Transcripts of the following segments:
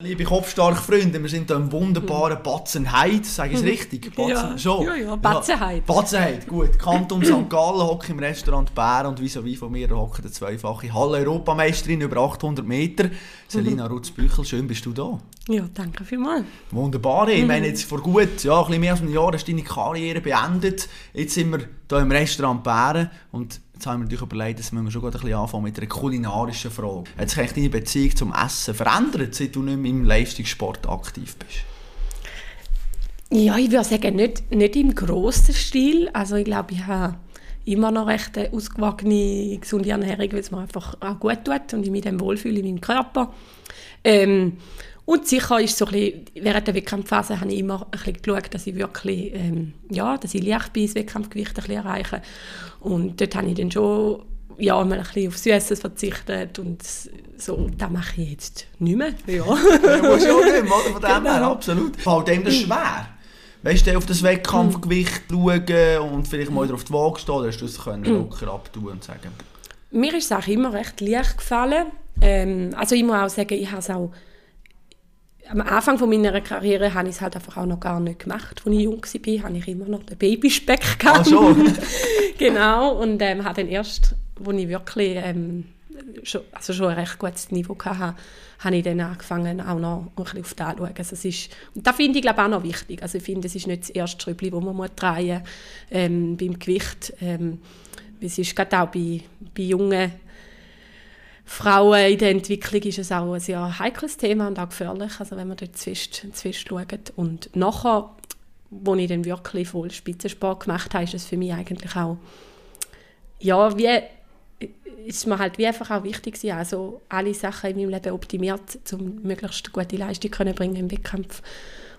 Liebe kopfstarke Freunde, wir sind hier im wunderbaren Batzenheid, sage ich es richtig? Batzen, ja, schon. ja, ja, Batzenheid. Batzenheid, gut. Kanton St. Gallen hockt im Restaurant Bär und wie so wie von mir hockt eine zweifache Halle-Europameisterin über 800 Meter. Selina mhm. Rutz-Büchel, schön bist du da. Ja, danke vielmals. Wunderbar. Ich meine, jetzt vor gut, ja, ein bisschen mehr als einem Jahr hast du deine Karriere beendet. Jetzt sind wir hier im Restaurant Bären und Jetzt haben wir natürlich überlegt, dass wir schon ein anfangen mit einer kulinarischen Frage. Hat sich deine Beziehung zum Essen verändert, seit du nicht mehr im Leistungssport aktiv bist? Ja, ich würde sagen, nicht, nicht im grossen Stil. Also ich glaube, ich habe immer noch recht eine ausgewogene, gesunde Ernährung, weil es mir einfach auch gut tut und ich mich dann wohlfühle in meinem Körper. Ähm, und sicher ist so ein bisschen, während der Wettkampfphase habe ich immer ein bisschen geschaut, dass ich wirklich, ähm, ja, dass ich leicht bin, das Wettkampfgewicht ein bisschen erreiche. Und dort habe ich dann schon ja, mal ein bisschen auf Süßes verzichtet und so, das mache ich jetzt nicht mehr. Ja. du musst ja auch nicht mehr, Von dem genau. her, absolut. Fällt dem das schwer? Weißt du, auf das Wettkampfgewicht schauen und vielleicht mal auf die Waage stehen, oder hast du das können locker abtun und sagen? Mir ist es auch immer recht leicht gefallen. Ähm, also ich muss auch sagen, ich habe es auch am Anfang von meiner Karriere habe ich es halt einfach auch noch gar nicht gemacht. Als ich jung war, hatte ich immer noch den Babyspeck. Gehabt. Ah, schon? genau, und ähm, habe dann erst, als ich wirklich ähm, schon, also schon ein recht gutes Niveau hatte, habe ich dann angefangen, auch noch ein bisschen auf das zu schauen. Also es ist, und das finde ich glaube auch noch wichtig. Also ich finde, es ist nicht das erste Schräubchen, das man muss drehen muss ähm, beim Gewicht. Ähm, es ist gerade auch bei, bei jungen Frauen in der Entwicklung ist es auch ein sehr heikles Thema und auch gefährlich, also wenn man dort zwischen, zwischen schaut. Und nachher, als ich dann wirklich voll Spitzensport gemacht habe, ist es für mich eigentlich auch, ja, wie, ist mir halt wie einfach auch wichtig gewesen, also alle Sachen in meinem Leben optimiert, um möglichst gute Leistung zu bringen im Wettkampf.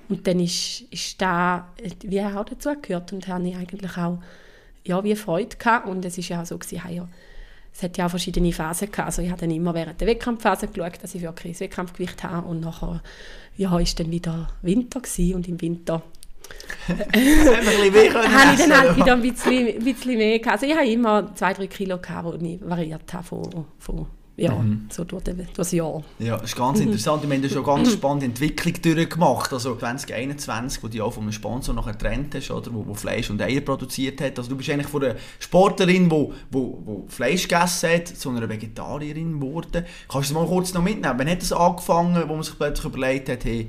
Und dann ist, ist da wie auch dazu gehört und habe ich eigentlich auch ja, wie Freude gehabt. Und es ist ja auch so gewesen, ja, es hat ja auch verschiedene Phasen gehabt. Also ich habe dann immer während der Wettkampfphase geschaut, dass ich wirklich das Wettkampfgewicht habe und nachher ja, ist dann wieder Winter gewesen und im Winter habe ich dann halt wieder ein bisschen, ein bisschen mehr gehabt. Also ich habe immer zwei, drei Kilo gehabt, die ich variiert habe von, von ja, mhm. so durch das Jahr. Ja, das ist ganz interessant. Wir haben schon eine ganz spannende Entwicklung durchgemacht. Also 2021, wo du auch von einem Sponsor noch getrennt hast, oder, wo, wo Fleisch und Eier produziert hat. Also du bist eigentlich von einer Sportlerin, die wo, wo, wo Fleisch gegessen hat, zu einer Vegetarierin geworden. Kannst du das mal kurz noch mitnehmen? Wann hat das angefangen, wo man sich plötzlich überlegt hat, hey,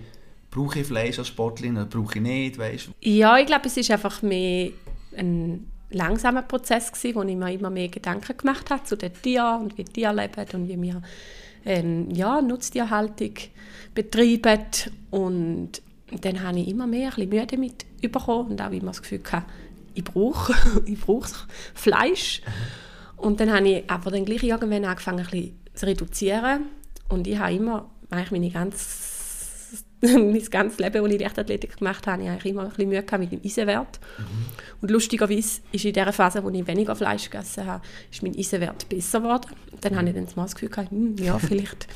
brauche ich Fleisch als Sportlerin oder brauche ich nicht? Weißt? Ja, ich glaube, es ist einfach mehr ein langsamer Prozess gewesen, wo ich mir immer mehr Gedanken gemacht habe zu den Tieren und wie die Tiere leben und wie wir ähm, ja, Nutztierhaltung betreiben und dann habe ich immer mehr ein bisschen Mühe damit bekommen und auch immer das Gefühl gehabt, ich brauche, ich brauche Fleisch. Und dann habe ich aber dann gleich irgendwann angefangen, ein bisschen zu reduzieren und ich habe immer meine ganze mein ganzes Leben, als ich Leichtathletik gemacht habe, ich immer ein bisschen Mühe mit dem Eisenwert. Mhm. Und lustigerweise ist in der Phase, wo ich weniger Fleisch gegessen habe, ist mein Eisenwert besser geworden. dann habe ich dann das Gefühl gehabt, hm, ja, vielleicht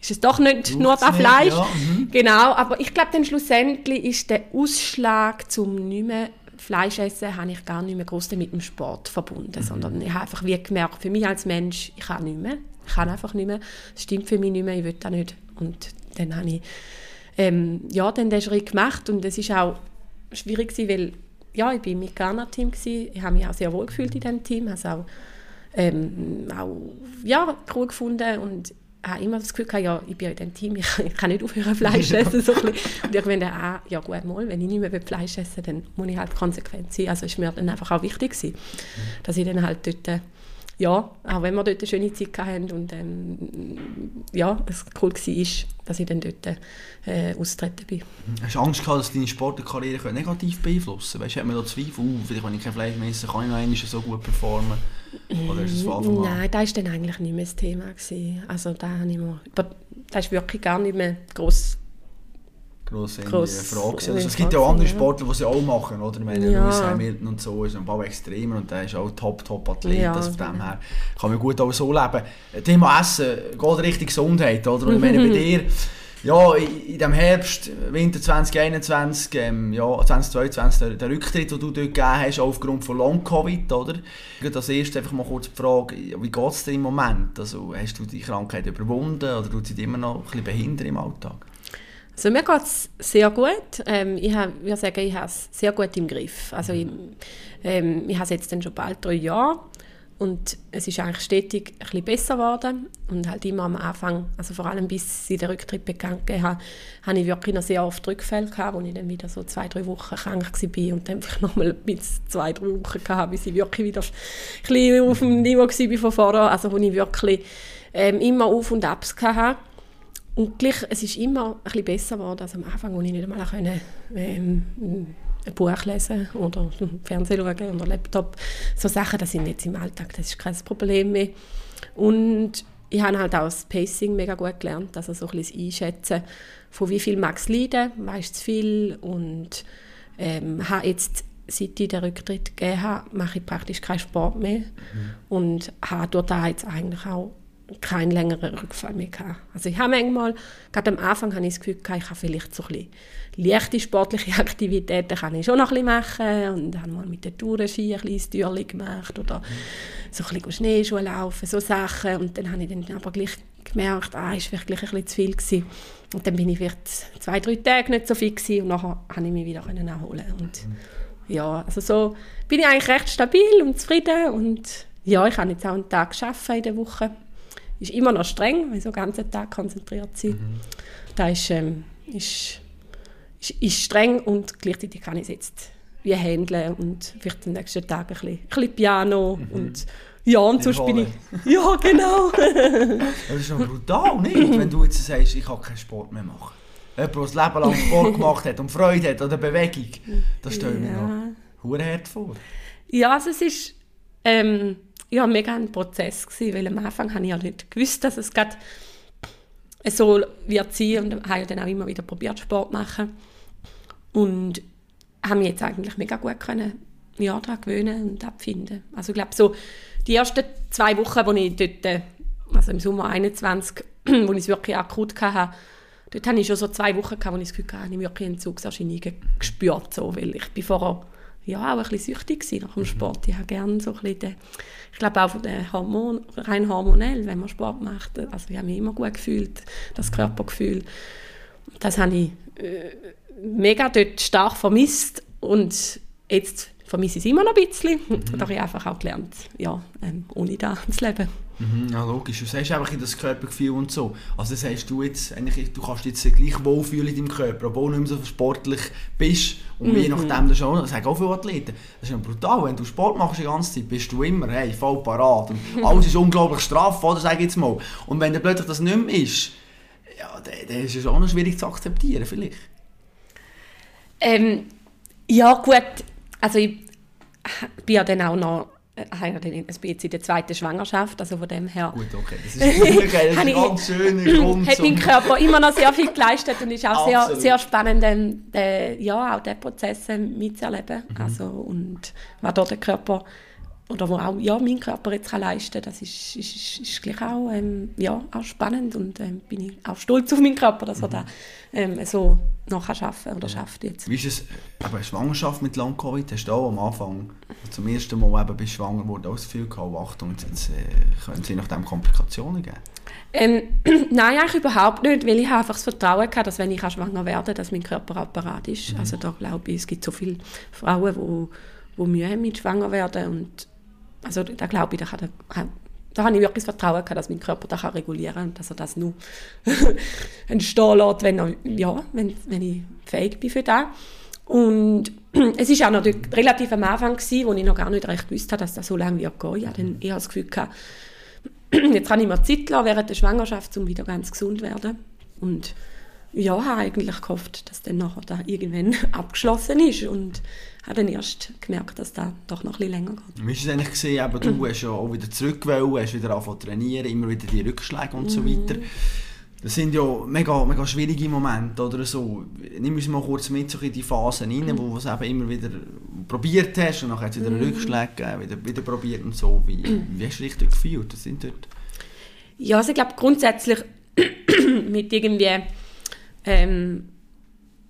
ist es doch nicht Braucht's nur das Fleisch. Ja, mhm. Genau, aber ich glaube, dann schlussendlich ist der Ausschlag zum nicht mehr Fleisch essen, habe ich gar nicht mehr groß mit dem Sport verbunden, mhm. sondern ich habe einfach wie gemerkt, für mich als Mensch, ich kann nicht mehr. Ich kann einfach nicht mehr. Es stimmt für mich nicht mehr, ich will das nicht. Und dann habe ich ähm, ja, dann den Schritt gemacht und es ist auch schwierig gewesen, weil ja, ich bin mit Ghana-Team ich habe mich auch sehr wohl gefühlt in diesem Team, habe auch, ähm, auch ja, cool gefunden und habe immer das Gefühl gehabt, ja, ich bin in diesem Team, ich, ich kann nicht aufhören Fleisch essen. So und irgendwann dann auch, ja gut, mal, wenn ich nicht mehr Fleisch essen dann muss ich halt konsequent sein. Also ist mir dann einfach auch wichtig gewesen, dass ich dann halt dort ja, auch wenn wir dort eine schöne Zeit hatten und ähm, ja, es cool war, dass ich dann dort äh, austreten bin. Hast du Angst gehabt, dass deine Sportkarriere negativ beeinflussen könnte? Hat man da Zweifel, uh, vielleicht wenn ich kein Fleisch mehr esse, kann ich noch einmal so gut performen? Oder ist das von Nein, das war dann eigentlich nicht mehr das Thema. Gewesen. Also da habe ich mir, das ist wirklich gar nicht mehr gross grosse Gross Frage. Also, es gibt ja auch andere Sportler, die sie auch machen, oder? Ich meine, ja. Lewis Hamilton und so ist ein paar extremer und der ist auch top, top Athlet. Ja, also von dem her kann man gut auch so leben. Thema Essen geht Richtung Gesundheit, oder? Und ich meine, bei dir, ja, in dem Herbst, Winter 2021, ähm, ja, 2022, der, der Rücktritt, den du dort gegeben hast, aufgrund von Long-Covid, oder? Als erstes einfach mal kurz die Frage, wie geht es dir im Moment? Also, hast du die Krankheit überwunden oder tut sie dich immer noch ein bisschen behindern im Alltag? Also mir geht es sehr gut. Ähm, ich würde sagen, ich habe es sehr gut im Griff. Also ich, ähm, ich habe es jetzt dann schon bald drei Jahre und es ist eigentlich stetig ein bisschen besser geworden und halt immer am Anfang, also vor allem bis ich den Rücktritt bekannt gegeben habe, hatte ich wirklich noch sehr oft Rückfälle gehabt, wo ich dann wieder so zwei, drei Wochen krank war und dann vielleicht nochmal bis zwei, drei Wochen gehabt, bis ich wirklich wieder ein bisschen auf dem Niveau war von vorher, also wo ich wirklich ähm, immer Auf und Abs hatte. Und gleich, es ist immer ein bisschen besser geworden als am Anfang, wo ich nicht einmal können, ähm, ein Buch lesen oder Fernsehen schauen oder Laptop. So Sachen, das sind jetzt im Alltag, das ist kein Problem mehr. Und ich habe halt auch das Pacing mega gut gelernt, also so ein bisschen Einschätzen, von wie viel mag es leiden, weißt zu viel und ähm, habe jetzt seit ich den Rücktritt gegeben habe, mache ich praktisch keinen Sport mehr mhm. und habe dort jetzt eigentlich auch keinen längeren Rückfall mehr gehabt. Also ich habe manchmal, gerade am Anfang habe ich das Gefühl gehabt, ich kann vielleicht so ein bisschen leichte sportliche Aktivitäten kann ich schon noch ein bisschen machen und habe mal mit der Tourenski ein kleines Türchen gemacht oder so ein bisschen Schneeschuhe laufen, so Sachen und dann habe ich dann aber gleich gemerkt, ah, ist wirklich ein bisschen zu viel gewesen. Und dann bin ich vielleicht zwei, drei Tage nicht so fit gewesen und nachher konnte ich mich wieder erholen und ja, also so bin ich eigentlich recht stabil und zufrieden und ja, ich habe jetzt auch einen Tag in der Woche ist immer noch streng, weil so den ganzen Tag konzentriert sind. Mhm. Das ist, ähm, ist, ist, ist, streng und gleichzeitig kann ich es jetzt wie handeln und vielleicht den nächsten Tag ein bisschen, ein bisschen Piano mhm. und ja, und sonst bin ich... Ja, genau. das ist schon brutal, nicht? Wenn du jetzt sagst, ich kann keinen Sport mehr machen. Jemand, der das Leben lang Sport gemacht hat und Freude hat oder Bewegung, das stelle ich ja. mir noch hart vor. Ja, also es ist... Ähm, ja, mega ein Prozess gewesen, weil am Anfang habe ich ja nicht gewusst, dass es gerade so wird sein und habe ja dann auch immer wieder probiert Sport zu machen und habe mich jetzt eigentlich mega gut können ja, daran gewöhnen und abfinden. Also ich glaube so die ersten zwei Wochen, wo ich dort, also im Sommer 21, wo ich es wirklich akut hatte, dort hatte ich schon so zwei Wochen, gehabt, wo ich das Gefühl hatte, ich wirklich Entzugserscheinungen gespürt, so, weil ich bin vorher ja, auch ein bisschen süchtig nach dem mhm. Sport. Ich habe gerne so ein bisschen den, ich glaube auch von den Hormon, rein hormonell, wenn man Sport macht. Also ich habe mich immer gut gefühlt, das Körpergefühl. Das habe ich äh, mega dort stark vermisst und jetzt vermisse ich es immer noch ein bisschen. Mhm. Da habe ich einfach auch gelernt, ja, ähm, ohne da zu leben. Mhm, ja, logisch. Du sagst einfach in das Körpergefühl und so. Also das heißt, du jetzt, eigentlich, du kannst jetzt gleich wohlfühlen in deinem Körper, obwohl du nicht mehr so sportlich bist. Und mhm. je nachdem, das, auch, das sagen auch viele Athleten, das ist ja brutal, wenn du Sport machst die ganze Zeit, bist du immer hey, voll parat. Und alles ist unglaublich straff, oder sag jetzt mal. Und wenn dann plötzlich das nicht mehr ist, ja, dann, dann ist es auch noch schwierig zu akzeptieren, vielleicht. Ähm, ja, gut. Also ich bin ja dann auch noch habe ja dann ein bisschen in der zweiten Schwangerschaft, also von dem her. Gut, okay, das ist, wirklich, ein ganz schöner Grund. Hat mein Körper immer noch sehr viel geleistet und ist auch sehr, sehr spannend, den, den, ja, auch diese Prozesse mitzuerleben. Mhm. Also, und was dort der Körper oder wo auch ja, mein Körper jetzt kann leisten kann, das ist, ist, ist, ist gleich auch, ähm, ja, auch spannend und ähm, bin ich auch stolz auf meinen Körper, dass er mhm. da ähm, so noch arbeiten oder schafft jetzt. Wie ist es, aber Schwangerschaft mit Long-Covid, hast du auch am Anfang zum ersten Mal eben bist schwanger geworden, auch das Gefühl gehabt, oh, Achtung, jetzt äh, können sie nach dem Komplikationen geben? Ähm, nein, eigentlich überhaupt nicht, weil ich einfach das Vertrauen hatte, dass wenn ich schwanger werde, dass mein Körper auch bereit ist. Mhm. Also da glaube ich, es gibt so viele Frauen, die, die Mühe haben mit schwanger werden und also da glaube ich, da, kann der, da habe ich wirklich das Vertrauen gehabt, dass mein Körper das regulieren kann und dass er das nur entstehen lässt, wenn, er, ja, wenn, wenn ich fähig bin für das. Und es war auch noch relativ am Anfang, gewesen, wo ich noch gar nicht recht gewusst habe, dass das so lange wird gehen. Ich hatte dann eher das Gefühl, gehabt, jetzt kann ich mir Zeit lassen während der Schwangerschaft, um wieder ganz gesund zu werden. Und ja, habe eigentlich gehofft, dass dann nachher da irgendwann abgeschlossen ist und habe dann erst gemerkt, dass das doch noch ein länger geht. Wie hast du es eigentlich gesehen, aber du hast ja auch wieder zurückgewollt, hast wieder angefangen zu trainieren, immer wieder die Rückschläge und so mhm. weiter. Das sind ja mega, mega schwierige Momente oder so. Nimm uns mal kurz mit so in die Phasen rein, mhm. wo du es eben immer wieder probiert hast und es wieder einen mhm. Rückschlag gegeben, wieder, wieder probiert und so. Wie, wie hast du dich dort gefühlt? Das sind dort? Ja, also ich glaube grundsätzlich mit irgendwie ähm,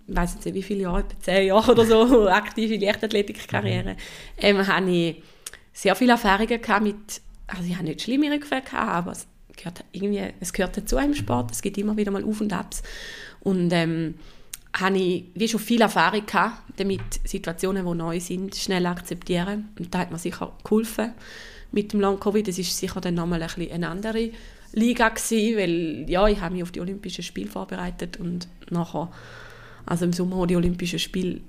ich weiß nicht wie viele Jahre, etwa zehn Jahre oder so, aktive Leichtathletikkarriere, mhm. ähm, habe ich sehr viele Erfahrungen gehabt mit, also ich habe nicht schlimme Rückfälle gehabt, aber gehört irgendwie, es gehört dazu im Sport, es gibt immer wieder mal Auf und Abs. Und ähm, habe ich wie schon viel Erfahrung gehabt, damit Situationen, die neu sind, schnell akzeptieren. Und da hat mir sicher geholfen mit dem Long-Covid. Das ist sicher dann nochmal ein bisschen eine andere Liga gewesen, weil ja, ich habe mich auf die Olympischen Spiele vorbereitet und nachher, also im Sommer, wo die Olympischen Spiele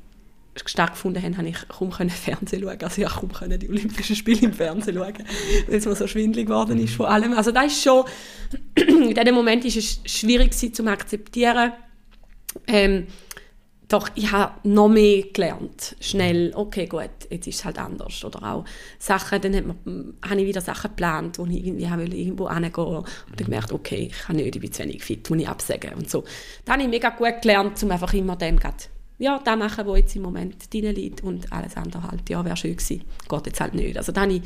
stattgefunden haben, habe ich kaum Fernsehen schauen. Also ich kaum können die Olympischen Spiele im Fernsehen schauen, weil es mir so schwindelig geworden ist von allem. Also das ist schon, in diesem Moment ist es schwierig zu akzeptieren. Ähm, doch ich habe noch mehr gelernt, schnell, okay, gut, jetzt ist es halt anders. Oder auch Sachen, dann man, habe ich wieder Sachen geplant, wo ich irgendwie irgendwo hingehen wollte und gemerkt, okay, ich kann nicht, ich bin zu wenig fit, muss ich absagen und so. Da habe ich mega gut gelernt, um einfach immer dann grad, ja, das machen, was jetzt im Moment drin liegt und alles andere halt, ja, wäre schön gewesen, geht jetzt halt nicht. Also da habe ich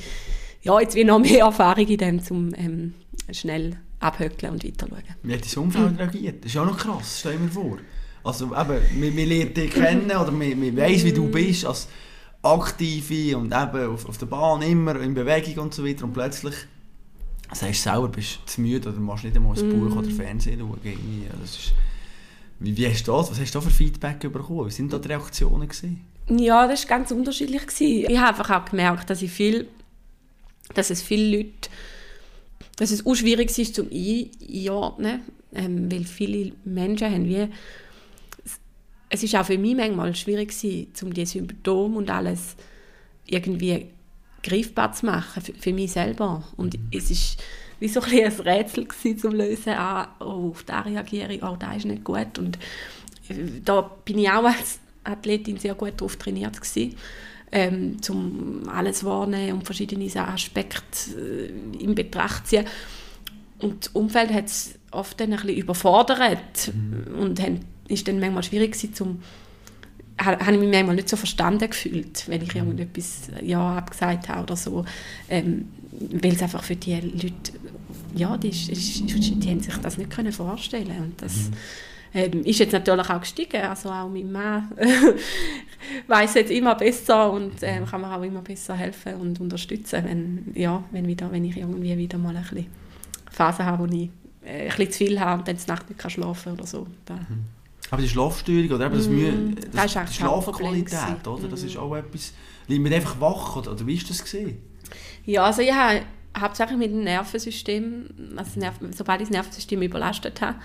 ja, jetzt wie noch mehr Erfahrung in dem, um ähm, schnell abhöckeln und weiter schauen. Wie hat dein Umfeld reagiert? Das ist auch noch krass, stell dir vor. Also eben, man, man lernt dich kennen oder man, man weiss, wie du mm. bist als Aktive und eben auf, auf der Bahn immer in Bewegung und so weiter und plötzlich sagst du selber, bist zu müde oder machst nicht einmal ein Buch oder Fernsehen schauen. Das ist, wie, wie hast du das? Was hast du für Feedback bekommen? Wie sind da die Reaktionen gewesen? Ja, das war ganz unterschiedlich. Gewesen. Ich habe einfach auch gemerkt, dass, ich viel, dass es viele Leute dass es auch schwierig ist zum Einordnen, ähm, weil viele Menschen haben wie es ist auch für mich manchmal schwierig gewesen, um die Symptome und alles irgendwie greifbar zu machen für, für mich selber. Und mhm. es ist wie so ein, ein Rätsel gewesen, zum lösen. Ah, oh, auf da reagiere ich, oh, da ist nicht gut. Und äh, da bin ich auch als Athletin sehr gut darauf trainiert gewesen, ähm, um alles wahrnehmen und verschiedene Aspekte äh, in Betracht zu ziehen. Und das Umfeld hat es oft dann ein bisschen überfordert mhm. und haben ist dann manchmal schwierig gewesen, zum habe ich mich manchmal nicht so verstanden gefühlt, wenn ich irgendetwas ja abgesagt habe oder so, ähm, weil es einfach für die Leute, ja, die, die, die haben sich das nicht können vorstellen und das mhm. ähm, ist jetzt natürlich auch gestiegen, also auch mein Mann weiß jetzt immer besser und ähm, kann mir auch immer besser helfen und unterstützen, wenn, ja, wenn, wieder, wenn ich irgendwie wieder mal ein bisschen Phase habe, wo ich äh, ein bisschen zu viel habe und dann Nacht nicht schlafen kann oder so. Da, mhm. Aber die Schlafstörung oder eben das Mühe, das, das die Schlafqualität, oder? Das ist auch etwas, liegt man einfach wach, oder, oder wie ist das gesehen? Ja, also ich habe hauptsächlich mit dem Nervensystem, also Nerv, sobald ich das Nervensystem überlastet habe,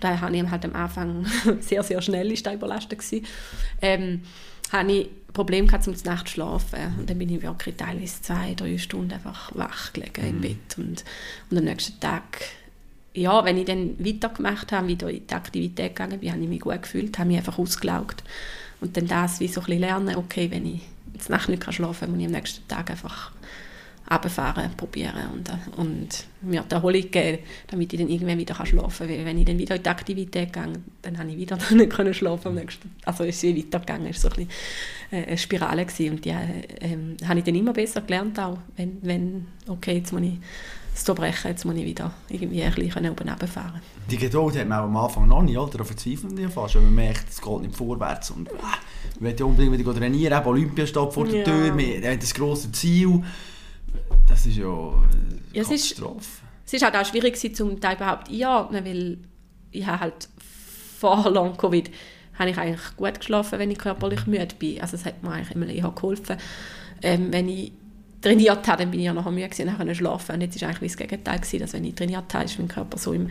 da habe ich halt am Anfang sehr, sehr schnell ist da überlastet gewesen, ähm, habe ich Probleme gehabt, um Nacht zu schlafen. Und dann bin ich wirklich teilweise zwei, drei Stunden einfach wach gelegen mhm. im Bett. Und, und am nächsten Tag ja, wenn ich dann weitergemacht habe, wieder in die Aktivität gegangen bin, habe ich mich gut gefühlt, habe mich einfach ausgelaugt. Und dann das wie so ein bisschen lernen, okay, wenn ich jetzt Nacht nicht schlafen kann, muss ich am nächsten Tag einfach runterfahren, probieren und, und mir die Erholung geben, damit ich dann irgendwann wieder schlafen kann. Weil wenn ich dann wieder in die Aktivität gehe, dann habe ich wieder nicht können schlafen am nächsten Also ist es weitergegangen, es war so ein bisschen äh, eine Spirale gewesen. und die äh, habe ich dann immer besser gelernt, auch wenn, wenn okay, jetzt muss ich es brechen, jetzt muss ich wieder irgendwie ein bisschen oben fahren. Die Geduld hat man auch am Anfang noch nicht, oder? Verzweifelt man ja fast, wenn man merkt, es geht nicht vorwärts und äh, man will ja unbedingt wieder trainieren, eben Olympia steht vor der ja. Tür, man hat das grosse Ziel. Das ist ja eine ja, es Katastrophe. Ist, es ist halt auch schwierig um da überhaupt einordnen, weil ich habe halt vor Long-Covid habe ich eigentlich gut geschlafen, wenn ich körperlich müde bin. Also es hat mir eigentlich immer eher geholfen. Ähm, wenn ich trainiert habe, dann bin ich ja nachher müde gewesen, nachher schlafen. Und jetzt war eigentlich das Gegenteil, gewesen, dass wenn ich trainiert habe, ist mein Körper so im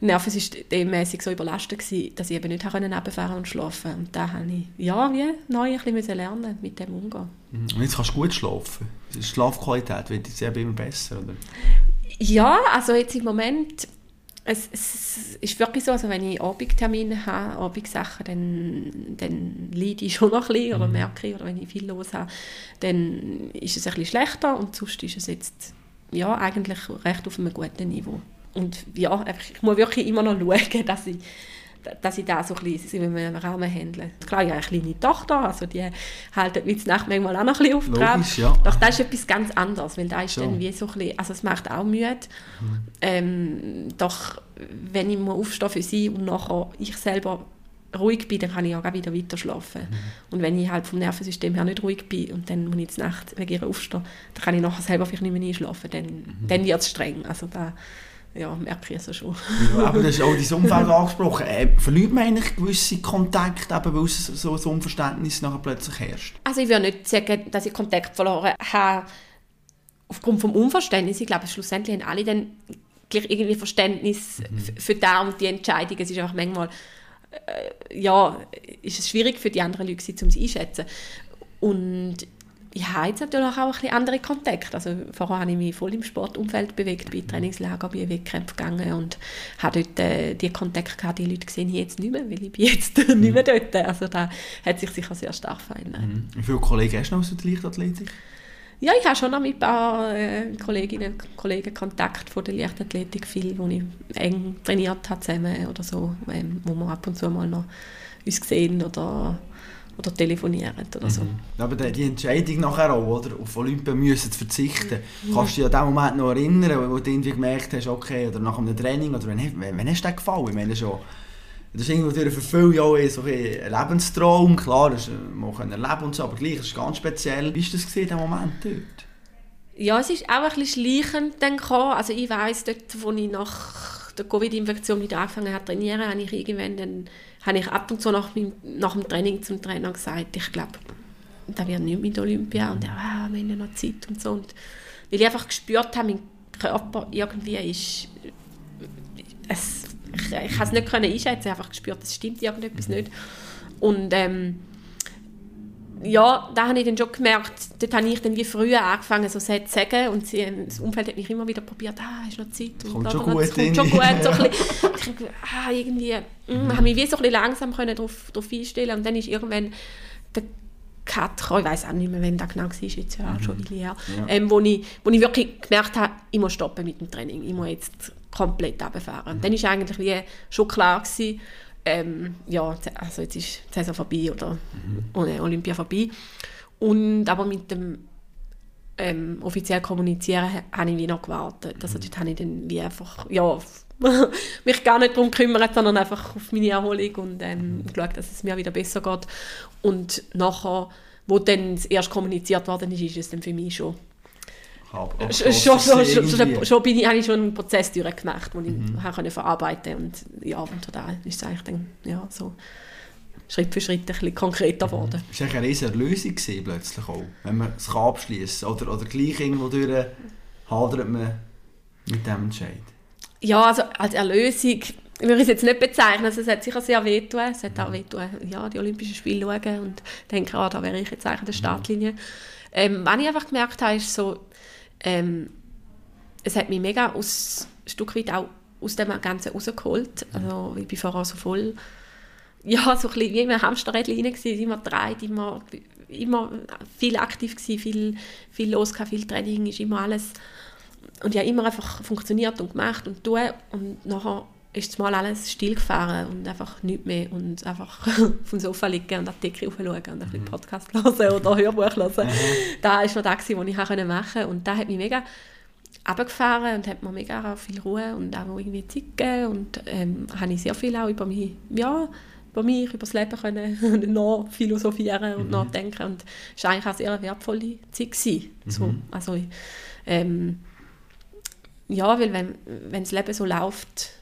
nervensystemmäßig so überlastet gewesen, dass ich eben nicht runterfahren und schlafen Und da habe ich, ja, wie neu ein bisschen lernen mit dem umgehen. Mhm. Und jetzt kannst du gut schlafen. Die Schlafqualität wird jetzt immer besser, oder? Ja, also jetzt im Moment es, es, ist wirklich so, also wenn ich Abendtermine habe, Abendsachen, dann, dann leide ich schon noch ein bisschen oder mhm. merke ich, oder wenn ich viel los habe, dann ist es ein bisschen schlechter und sonst ist es jetzt ja, eigentlich recht auf einem guten Niveau. Und ja, ich muss wirklich immer noch schauen, dass ich dass ich da so ein bisschen in einem Rahmen handle. Klar, ich habe eine kleine Tochter, also die halten mich Nacht manchmal auch noch ein bisschen auf Logisch, ja. Doch das ist etwas ganz anderes, weil da ist so. dann wie so ein bisschen, also es macht auch müde. Mhm. Ähm, doch wenn ich mal aufstehe für sie und nachher ich selber ruhig bin, dann kann ich auch wieder weiter schlafen. Mhm. Und wenn ich halt vom Nervensystem her nicht ruhig bin und dann muss ich Nacht wegen ihr aufstehen, dann kann ich nachher selber vielleicht nicht mehr einschlafen, dann, mhm. dann wird es streng. Also da ja, merke ich also schon. ja, aber du hast auch dein Umfeld angesprochen. Äh, verliert man eigentlich gewisse Kontakte, eben, weil so ein Unverständnis nachher plötzlich herrscht? Also ich würde nicht sagen, dass ich Kontakt verloren habe aufgrund des Unverständnisses. Ich glaube, schlussendlich haben alle dann gleich irgendwie Verständnis mhm. für da und die Entscheidung. Es ist einfach manchmal, äh, ja, ist es schwierig für die anderen Leute, um es einschätzen. Und ich habe jetzt natürlich auch ein bisschen andere Kontakte. Also vorher habe ich mich voll im Sportumfeld bewegt, bei Trainingslager, bei Wettkämpfen gegangen und habe dort äh, die Kontakte gehabt, die Leute sehen ich jetzt nicht mehr, weil ich bin jetzt mhm. nicht mehr dort. Also da hat sich sicher sehr stark verändert. Mhm. Wie viele Kollegen hast du noch aus der Leichtathletik? Ja, ich habe schon noch mit ein paar äh, Kolleginnen und Kollegen Kontakt von der Leichtathletik, viel, wo ich eng trainiert habe zusammen oder so, ähm, wo wir ab und zu mal noch uns sehen oder oder telefonieren oder so. Mhm. Aber die Entscheidung nachher auch, oder, auf Olympia müssen zu verzichten, mhm. kannst du dich an den Moment noch erinnern, wo du irgendwie gemerkt hast, okay, oder nach einem Training, oder wenn, wenn, wenn hast du dir gefallen? Ich meine schon, das ist irgendwie für viele Jahre so ein Lebenstraum, klar, das man kann erleben und so, aber gleich, das ist ganz speziell. Wie war das in diesem Moment dort? Ja, es ist auch ein bisschen schleichend dann gekommen. Also ich weiss, dort, wo ich nach der Covid-Infektion wieder angefangen habe zu trainieren, habe ich irgendwann dann habe ich ab und zu nach, meinem, nach dem Training zum Trainer gesagt, ich glaube, da wird nicht mit Olympia und er, ah, wir haben ja noch Zeit und so. Und weil ich einfach gespürt habe, mein Körper irgendwie ist, es, ich, ich kann es nicht einschätzen, ich habe einfach gespürt, es stimmt irgendetwas nicht. Und ähm, ja, da habe ich dann schon gemerkt, dort habe ich dann wie früher angefangen, so Sätze zu sagen und sie, das Umfeld hat mich immer wieder probiert, ah, hast du noch Zeit? Und kommt schon gut, das kommt schon gut. So ein bisschen, ah, irgendwie, mm, mhm. habe mich wie so ein bisschen langsam können darauf, darauf einstellen und dann ist irgendwann der Cut gekommen, ich weiß auch nicht mehr, wann das genau war, ist jetzt ja mhm. schon ein her, ja. ähm, wo, ich, wo ich wirklich gemerkt habe, ich muss stoppen mit dem Training, ich muss jetzt komplett runterfahren. Mhm. Dann war eigentlich wie schon klar gewesen, ähm, ja, also jetzt ist die Saison vorbei oder mhm. Olympia vorbei. Und aber mit dem ähm, offiziell kommunizieren habe ich wie noch gewartet. Also mhm. dort habe ich dann wie einfach, ja, mich gar nicht darum gekümmert, sondern einfach auf meine Erholung und ähm, mhm. geschaut, dass es mir wieder besser geht. Und nachher, wo dann erst kommuniziert worden ist, ist es dann für mich schon schon, schon, schon, schon, schon bin ich, habe ich schon einen Prozess durchgemacht, den ich mhm. verarbeiten und ja, und da ist es eigentlich dann, ja, so Schritt für Schritt ein bisschen konkreter mhm. geworden. Mhm. War eine riesige Lösung plötzlich auch, wenn man es abschließen kann? Oder, oder gleich irgendwo durch hadert man mit dem Entscheid? Ja, also als Erlösung würde ich es jetzt nicht bezeichnen. Also es hat sicher sehr wehtun. Es hat auch mhm. wehtun, ja, die Olympischen Spiele schauen und denke, ah, da wäre ich jetzt eigentlich an der mhm. Startlinie. Ähm, was ich einfach gemerkt habe, ist so, ähm, es hat mich mega aus, ein Stück weit auch aus dem Ganzen rausgeholt. Also ich bin vorher so voll, ja, so ein bisschen wie ein Hamsterrädchen rein gewesen, immer dreht, immer, immer viel aktiv gewesen, viel, viel los gehabt, viel Training, ist immer alles. Und ja immer einfach funktioniert und gemacht und tun und nachher ist mal alles stillgefahren und einfach nichts mehr und einfach auf dem Sofa liegen und an die Decke schauen und ein bisschen mhm. Podcast hören oder Hörbuch hören. Mhm. Da war noch das, was ich machen konnte und da hat mich mega abgefahren und hat mir mega viel Ruhe und auch irgendwie Zeit gegeben und ähm, habe ich sehr viel auch über mich, ja, über mich, über das Leben können noch philosophieren und mhm. nachdenken und es war eigentlich auch eine sehr wertvolle Zeit gewesen. Mhm. So, also, ähm, ja, weil wenn, wenn das Leben so läuft,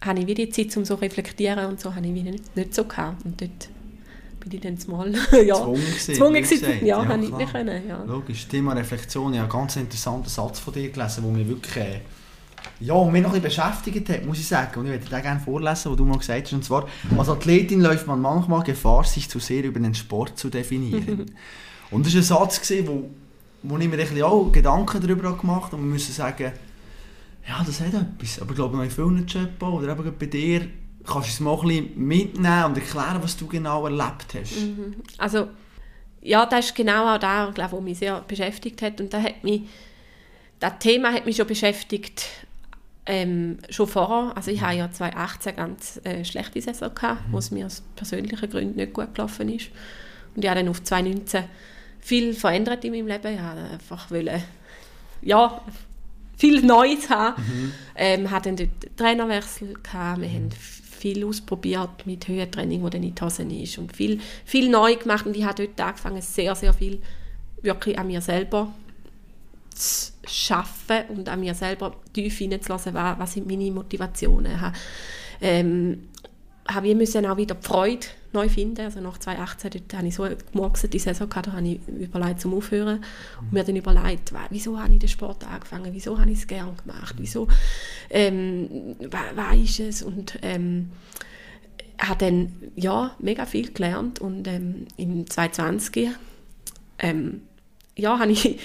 habe ich wieder die Zeit, um so zu reflektieren und so habe ich wieder nicht, nicht so gehabt. Und dort bin ich dann mal ja, gezwungen gewesen. Ja, ja, habe ich nicht können. Ja. Logisch, Thema Reflexion. Ich habe einen ganz interessanten Satz von dir gelesen, der mich wirklich äh, ja, mich noch ein bisschen beschäftigt hat, muss ich sagen. Und ich würde den gerne vorlesen, was du mal gesagt hast. Und zwar, als Athletin läuft man manchmal Gefahr, sich zu sehr über den Sport zu definieren. und das war ein Satz, wo, wo ich mir ein bisschen auch Gedanken darüber gemacht habe. Und wir müssen sagen, ja, das hat etwas. Aber ich glaube, in vielen Jobs oder eben bei dir kannst du es mal ein bisschen mitnehmen und erklären, was du genau erlebt hast. Mhm. Also, ja, das ist genau auch das, glaube was mich sehr beschäftigt hat. Und da hat mich, das Thema hat mich schon beschäftigt, ähm, schon vorher. Also ich hatte ja 2018 ganz äh, schlechte Saison gehabt, mhm. wo es mir aus persönlichen Gründen nicht gut gelaufen ist. Und ich habe dann auf 2019 viel verändert in meinem Leben. Ich wollte einfach wollen, ja, viel Neues haben. Mhm. Ähm, hatten dort Trainerwechsel gehabt, wir haben viel ausprobiert mit Höhentraining, wo dann in die Hose ist und viel, viel neu gemacht und ich habe dort angefangen, sehr, sehr viel wirklich an mir selber zu arbeiten und an mir selber tief hineinzulassen, was, was sind meine Motivationen. Habe, ähm, habe ich müssen auch wieder die Freude neu finden. Also nach 2018 dort habe ich so gemurkst, die Saison gehabt, da habe ich überlegt zum Aufhören. Und mir dann überlegt, wieso habe ich den Sport angefangen, wieso habe ich es gerne gemacht, wieso, ähm, was ist es und ähm, habe dann ja, mega viel gelernt. Und ähm, im 2020 ähm, ja, habe ich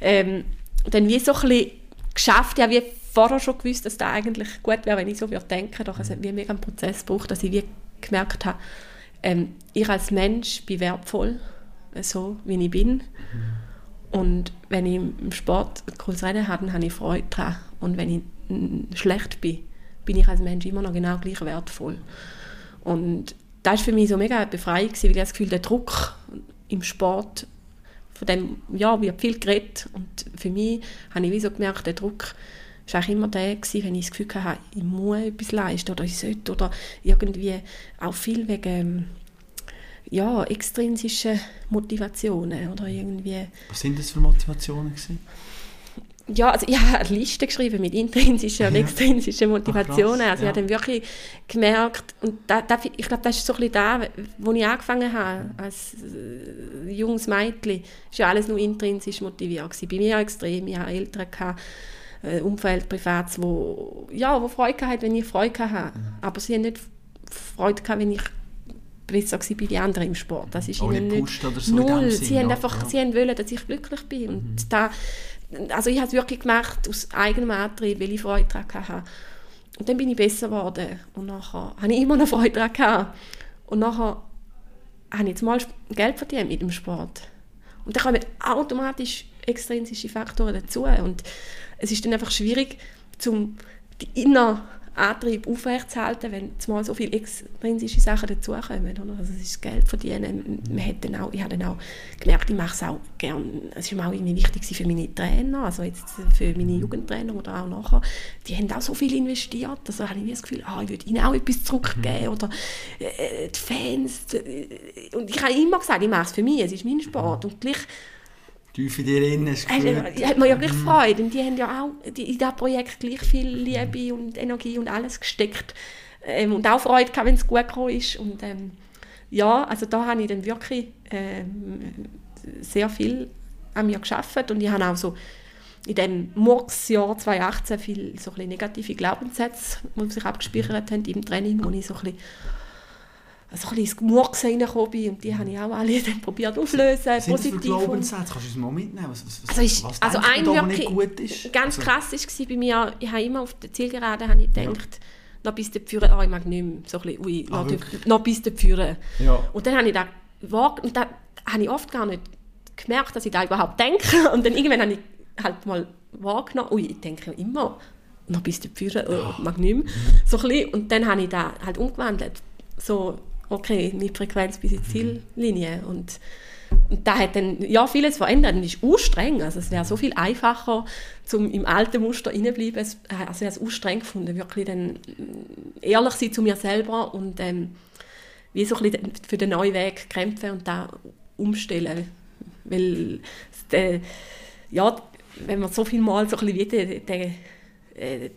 ähm, dann wie so ein bisschen geschafft, ja, wie vorher schon gewusst, dass das eigentlich gut wäre, wenn ich so würde denken, doch es hat wie mega einen Prozess gebraucht, dass ich wie gemerkt habe, ähm, ich als Mensch bin wertvoll, so wie ich bin. Und wenn ich im Sport ein cooles Rennen habe, dann habe ich Freude daran. Und wenn ich schlecht bin, bin ich als Mensch immer noch genau gleich wertvoll. Und das war für mich so mega befreiend, weil ich das Gefühl, der Druck im Sport, von dem ja, wird viel geredet. Und für mich habe ich wie so gemerkt, der Druck war eigentlich immer der, gewesen, wenn ich das Gefühl hatte, ich muss etwas leisten oder ich sollte oder irgendwie auch viel wegen ähm, ja, extrinsischen Motivationen oder irgendwie... Was sind das für Motivationen gewesen? Ja, also ich habe eine Liste geschrieben mit intrinsischen und extrinsischen Motivationen. Ach, also ja. ich habe dann wirklich gemerkt, und da, da, ich glaube, das ist so ein bisschen da, wo ich angefangen habe, als äh, junges Mädchen, war ja alles nur intrinsisch motiviert. Gewesen. Bei mir extrem, ich hatte Eltern, gehabt, Umfeld, Privat, wo, ja, wo Freude hatte, wenn ich Freude hatte. Mhm. Aber sie haben nicht Freude gehabt, wenn ich besser war wie die anderen im Sport. Das ist ihnen nicht so null. Sie Sinn, haben einfach, ja. sie haben wollen, dass ich glücklich bin. Und mhm. da, also ich habe es wirklich gemacht aus eigenem Antrieb, weil ich Freude daran hatte. Und dann bin ich besser geworden. Und nachher habe ich immer noch Freude daran gehabt. Und nachher habe ich jetzt mal Geld verdient mit dem Sport. Und dann kommen automatisch extrinsische Faktoren dazu. Und es ist dann einfach schwierig, zum die innere Antrieb aufrechtzuerhalten, wenn mal so viele extrinsische Sachen dazukommen. Oder? Also es ist Geld verdienen. Man hat dann auch, ich habe dann auch gemerkt, ich mache es auch gerne. Es war auch irgendwie wichtig für meine Trainer, also jetzt für meine Jugendtrainer oder auch nachher. Die haben auch so viel investiert. Also habe ich das Gefühl, ah, ich würde ihnen auch etwas zurückgeben. Mhm. Oder äh, die Fans. Äh, und ich habe immer gesagt, ich mache es für mich, es ist mein Sport. Und gleich tief in dir drin hast also, hat man ja gleich mhm. Freude. Und die haben ja auch in dieses Projekt gleich viel Liebe und Energie und alles gesteckt. Ähm, und auch Freude gehabt, wenn es gut gekommen ist. Und ähm, ja, also da habe ich dann wirklich ähm, sehr viel an mir geschafft und ich habe auch so in dem Murks-Jahr 2018 viele so negative Glaubenssätze, die sich abgespeichert haben im Training, wo ich so ein bisschen also ein bisschen Gemurks reingekommen bin und die habe ich auch alle dann probiert aufzulösen. Positiv. Glaubenssätze? Kannst du uns mal mitnehmen? Was, was, was, also, ist, was also ein da, wirklich gut ist? ganz also. krass war bei mir, ich habe immer auf der Zielgerade habe ich gedacht, ja. noch bis der Führer, oh, ich mag nicht mehr, so ein bisschen, ui, ah, noch, noch bis der Führer. Ja. Und dann habe ich da und da habe ich oft gar nicht gemerkt, dass ich da überhaupt denke und dann irgendwann habe ich halt mal wahrgenommen, ui, ich denke immer, noch bis der Führer, oh, mag nicht mehr. So ein bisschen. Und dann habe ich da halt umgewandelt. So, okay, meine Frequenz bis in die Ziellinie. Und, und da hat dann ja, vieles verändert und ist streng. Also es wäre so viel einfacher, zum im alten Muster reinbleiben. Also ich habe es streng gefunden, wirklich dann ehrlich sein zu mir selber und ähm, wie so ein bisschen für den neuen Weg kämpfen und da umstellen. Weil der, ja, wenn man so viel Mal so ein bisschen wieder den, den, äh,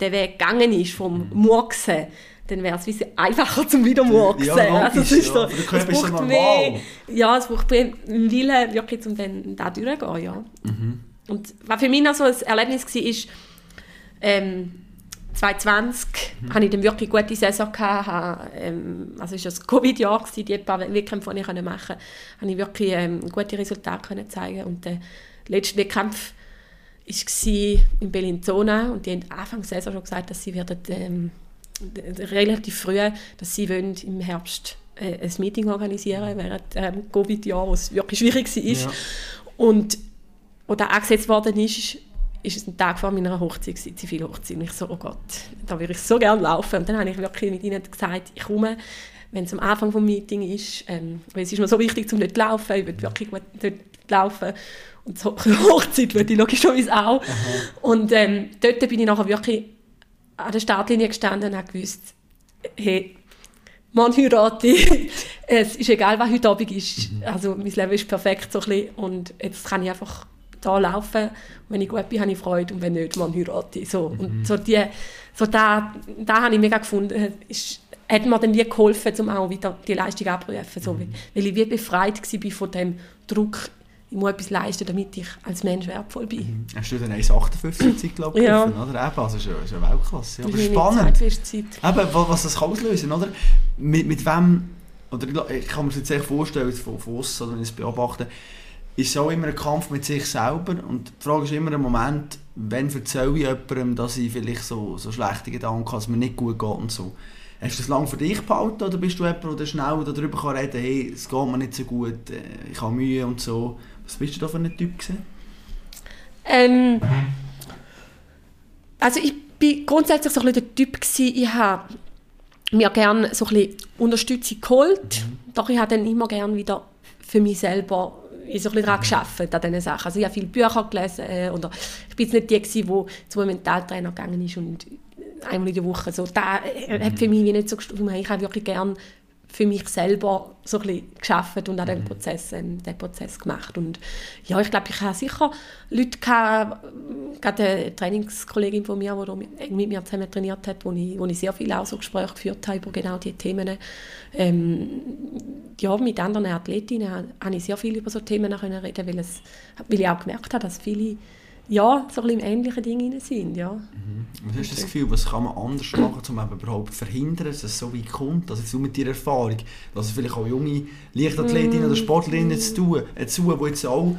den Weg gegangen ist vom Murksen, dann wäre es einfacher zum Wiedermurksen. Ja, also es ist ja. so, es braucht mehr, ja, es braucht mehr Willen, wirklich, um dann da durchzugehen, ja. Mhm. Und was für mich noch so ein Erlebnis war, ist, ähm, 2020 mhm. hatte ich dann wirklich eine gute Saison gehabt, habe, ähm, also es war das Covid-Jahr, die paar Wettkämpfe, die ich machen konnte, habe ich wirklich ähm, gute Resultate können zeigen und der letzte Wettkampf war in Bellinzona und die haben Anfang der Saison schon gesagt, dass sie werden, ähm, relativ früh, dass sie wollen im Herbst äh, ein Meeting organisieren während ähm, Covid-Jahr, wo es wirklich schwierig war. Ja. Und wo das angesetzt worden ist, ist es ein Tag vor meiner Hochzeit, Zivilhochzeit. Und ich so, oh Gott, da würde ich so gerne laufen. Und dann habe ich wirklich mit ihnen gesagt, ich komme, wenn es am Anfang des Meetings ist, ähm, weil es ist mir so wichtig, um dort zu laufen, ich will wirklich gut dort laufen. Und so Hochzeit würde ich logischerweise auch. Aha. Und ähm, dort bin ich nachher wirklich an der Startlinie gestanden und habe gewusst, hey, man heirate, es ist egal, was heute Abend ist. Mhm. Also mein Leben ist perfekt so ein bisschen und jetzt kann ich einfach da laufen. wenn ich gut bin, habe ich Freude und wenn nicht, man heirate. So. Mhm. Und so, die, so da, da habe ich mega gefunden, ist, hat mir dann wie geholfen, um auch wieder die Leistung abzurufen. So, mhm. Weil ich wie befreit war von dem Druck, ich muss etwas leisten, damit ich als Mensch wertvoll bin. Mhm. Hast du dann 1,58 Zeit glaube ich, ja. oder? Eben, also ist, ist eine Weltklasse. Aber spannend. Eben, was das kann auslösen oder? Mit, mit wem, oder ich kann mir das jetzt echt vorstellen, von, von außen, wenn ich es beobachte, ist auch immer ein Kampf mit sich selber und die Frage ist immer ein Moment, wenn erzähle ich jemandem, dass ich vielleicht so, so schlechte Gedanken habe, dass es mir nicht gut geht und so. Hast du das lange für dich behalten oder bist du jemand, der schnell darüber kann reden kann, hey, es geht mir nicht so gut, äh, ich habe Mühe und so. Was bist du da für ein Typ Ähm, also ich bin grundsätzlich so ein bisschen der Typ gewesen, ich habe mir gerne so ein bisschen Unterstützung geholt, mhm. doch ich habe dann immer gerne wieder für mich selber ich so ein bisschen daran gearbeitet, an diesen Sachen. Also ich habe viele Bücher gelesen äh, oder ich bin jetzt nicht die, die zu einem Mentaltrainer gegangen ist und einmal in der Woche. So, äh, hat für mich nicht so gestimmt. Ich habe wirklich gerne für mich selber so ein bisschen geschafft und an dem mhm. Prozess, ähm, den Prozess gemacht. Und ja, ich glaube, ich habe sicher Leute gehabt, gerade eine Trainingskollegin von mir, die mit mir zusammen trainiert hat, wo ich, wo ich sehr viele auch so Gespräche geführt habe über genau diese Themen. Ähm, ja, mit anderen Athletinnen habe ich sehr viel über so Themen reden weil, es, weil ich auch gemerkt habe, dass viele ja, so ein bisschen im ähnlichen Ding sind, ja. Mhm. Was hast du das Gefühl, was kann man anders machen, um eben überhaupt zu verhindern, dass es so weit kommt? Also jetzt mit deiner Erfahrung, dass es vielleicht auch junge Leichtathletinnen mm. oder Sportlerinnen zu tun, äh, zu, die jetzt auch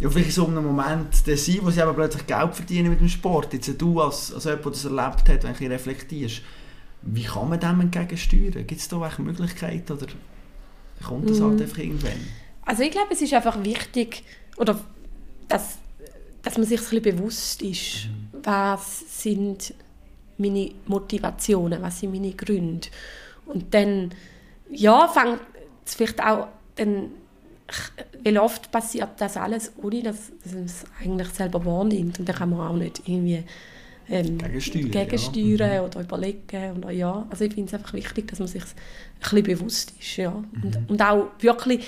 ja, vielleicht so einem Moment sind, wo sie eben plötzlich Geld verdienen mit dem Sport. Jetzt du als, als jemand, der das erlebt hat, wenn du reflektierst, wie kann man dem entgegensteuern? Gibt es da welche Möglichkeiten oder kommt das mm. halt einfach irgendwann? Also ich glaube, es ist einfach wichtig, oder dass dass man sich ein bisschen bewusst ist, mhm. was sind meine Motivationen, was sind meine Gründe. Und dann, ja, fängt es vielleicht auch, dann, weil oft passiert das alles, ohne dass, dass man es eigentlich selber wahrnimmt. Und dann kann man auch nicht irgendwie ähm, gegensteuern, gegensteuern ja. Mhm. oder überlegen. Oder, ja. Also ich finde es einfach wichtig, dass man sich ein bisschen bewusst ist. Ja. Mhm. Und, und auch wirklich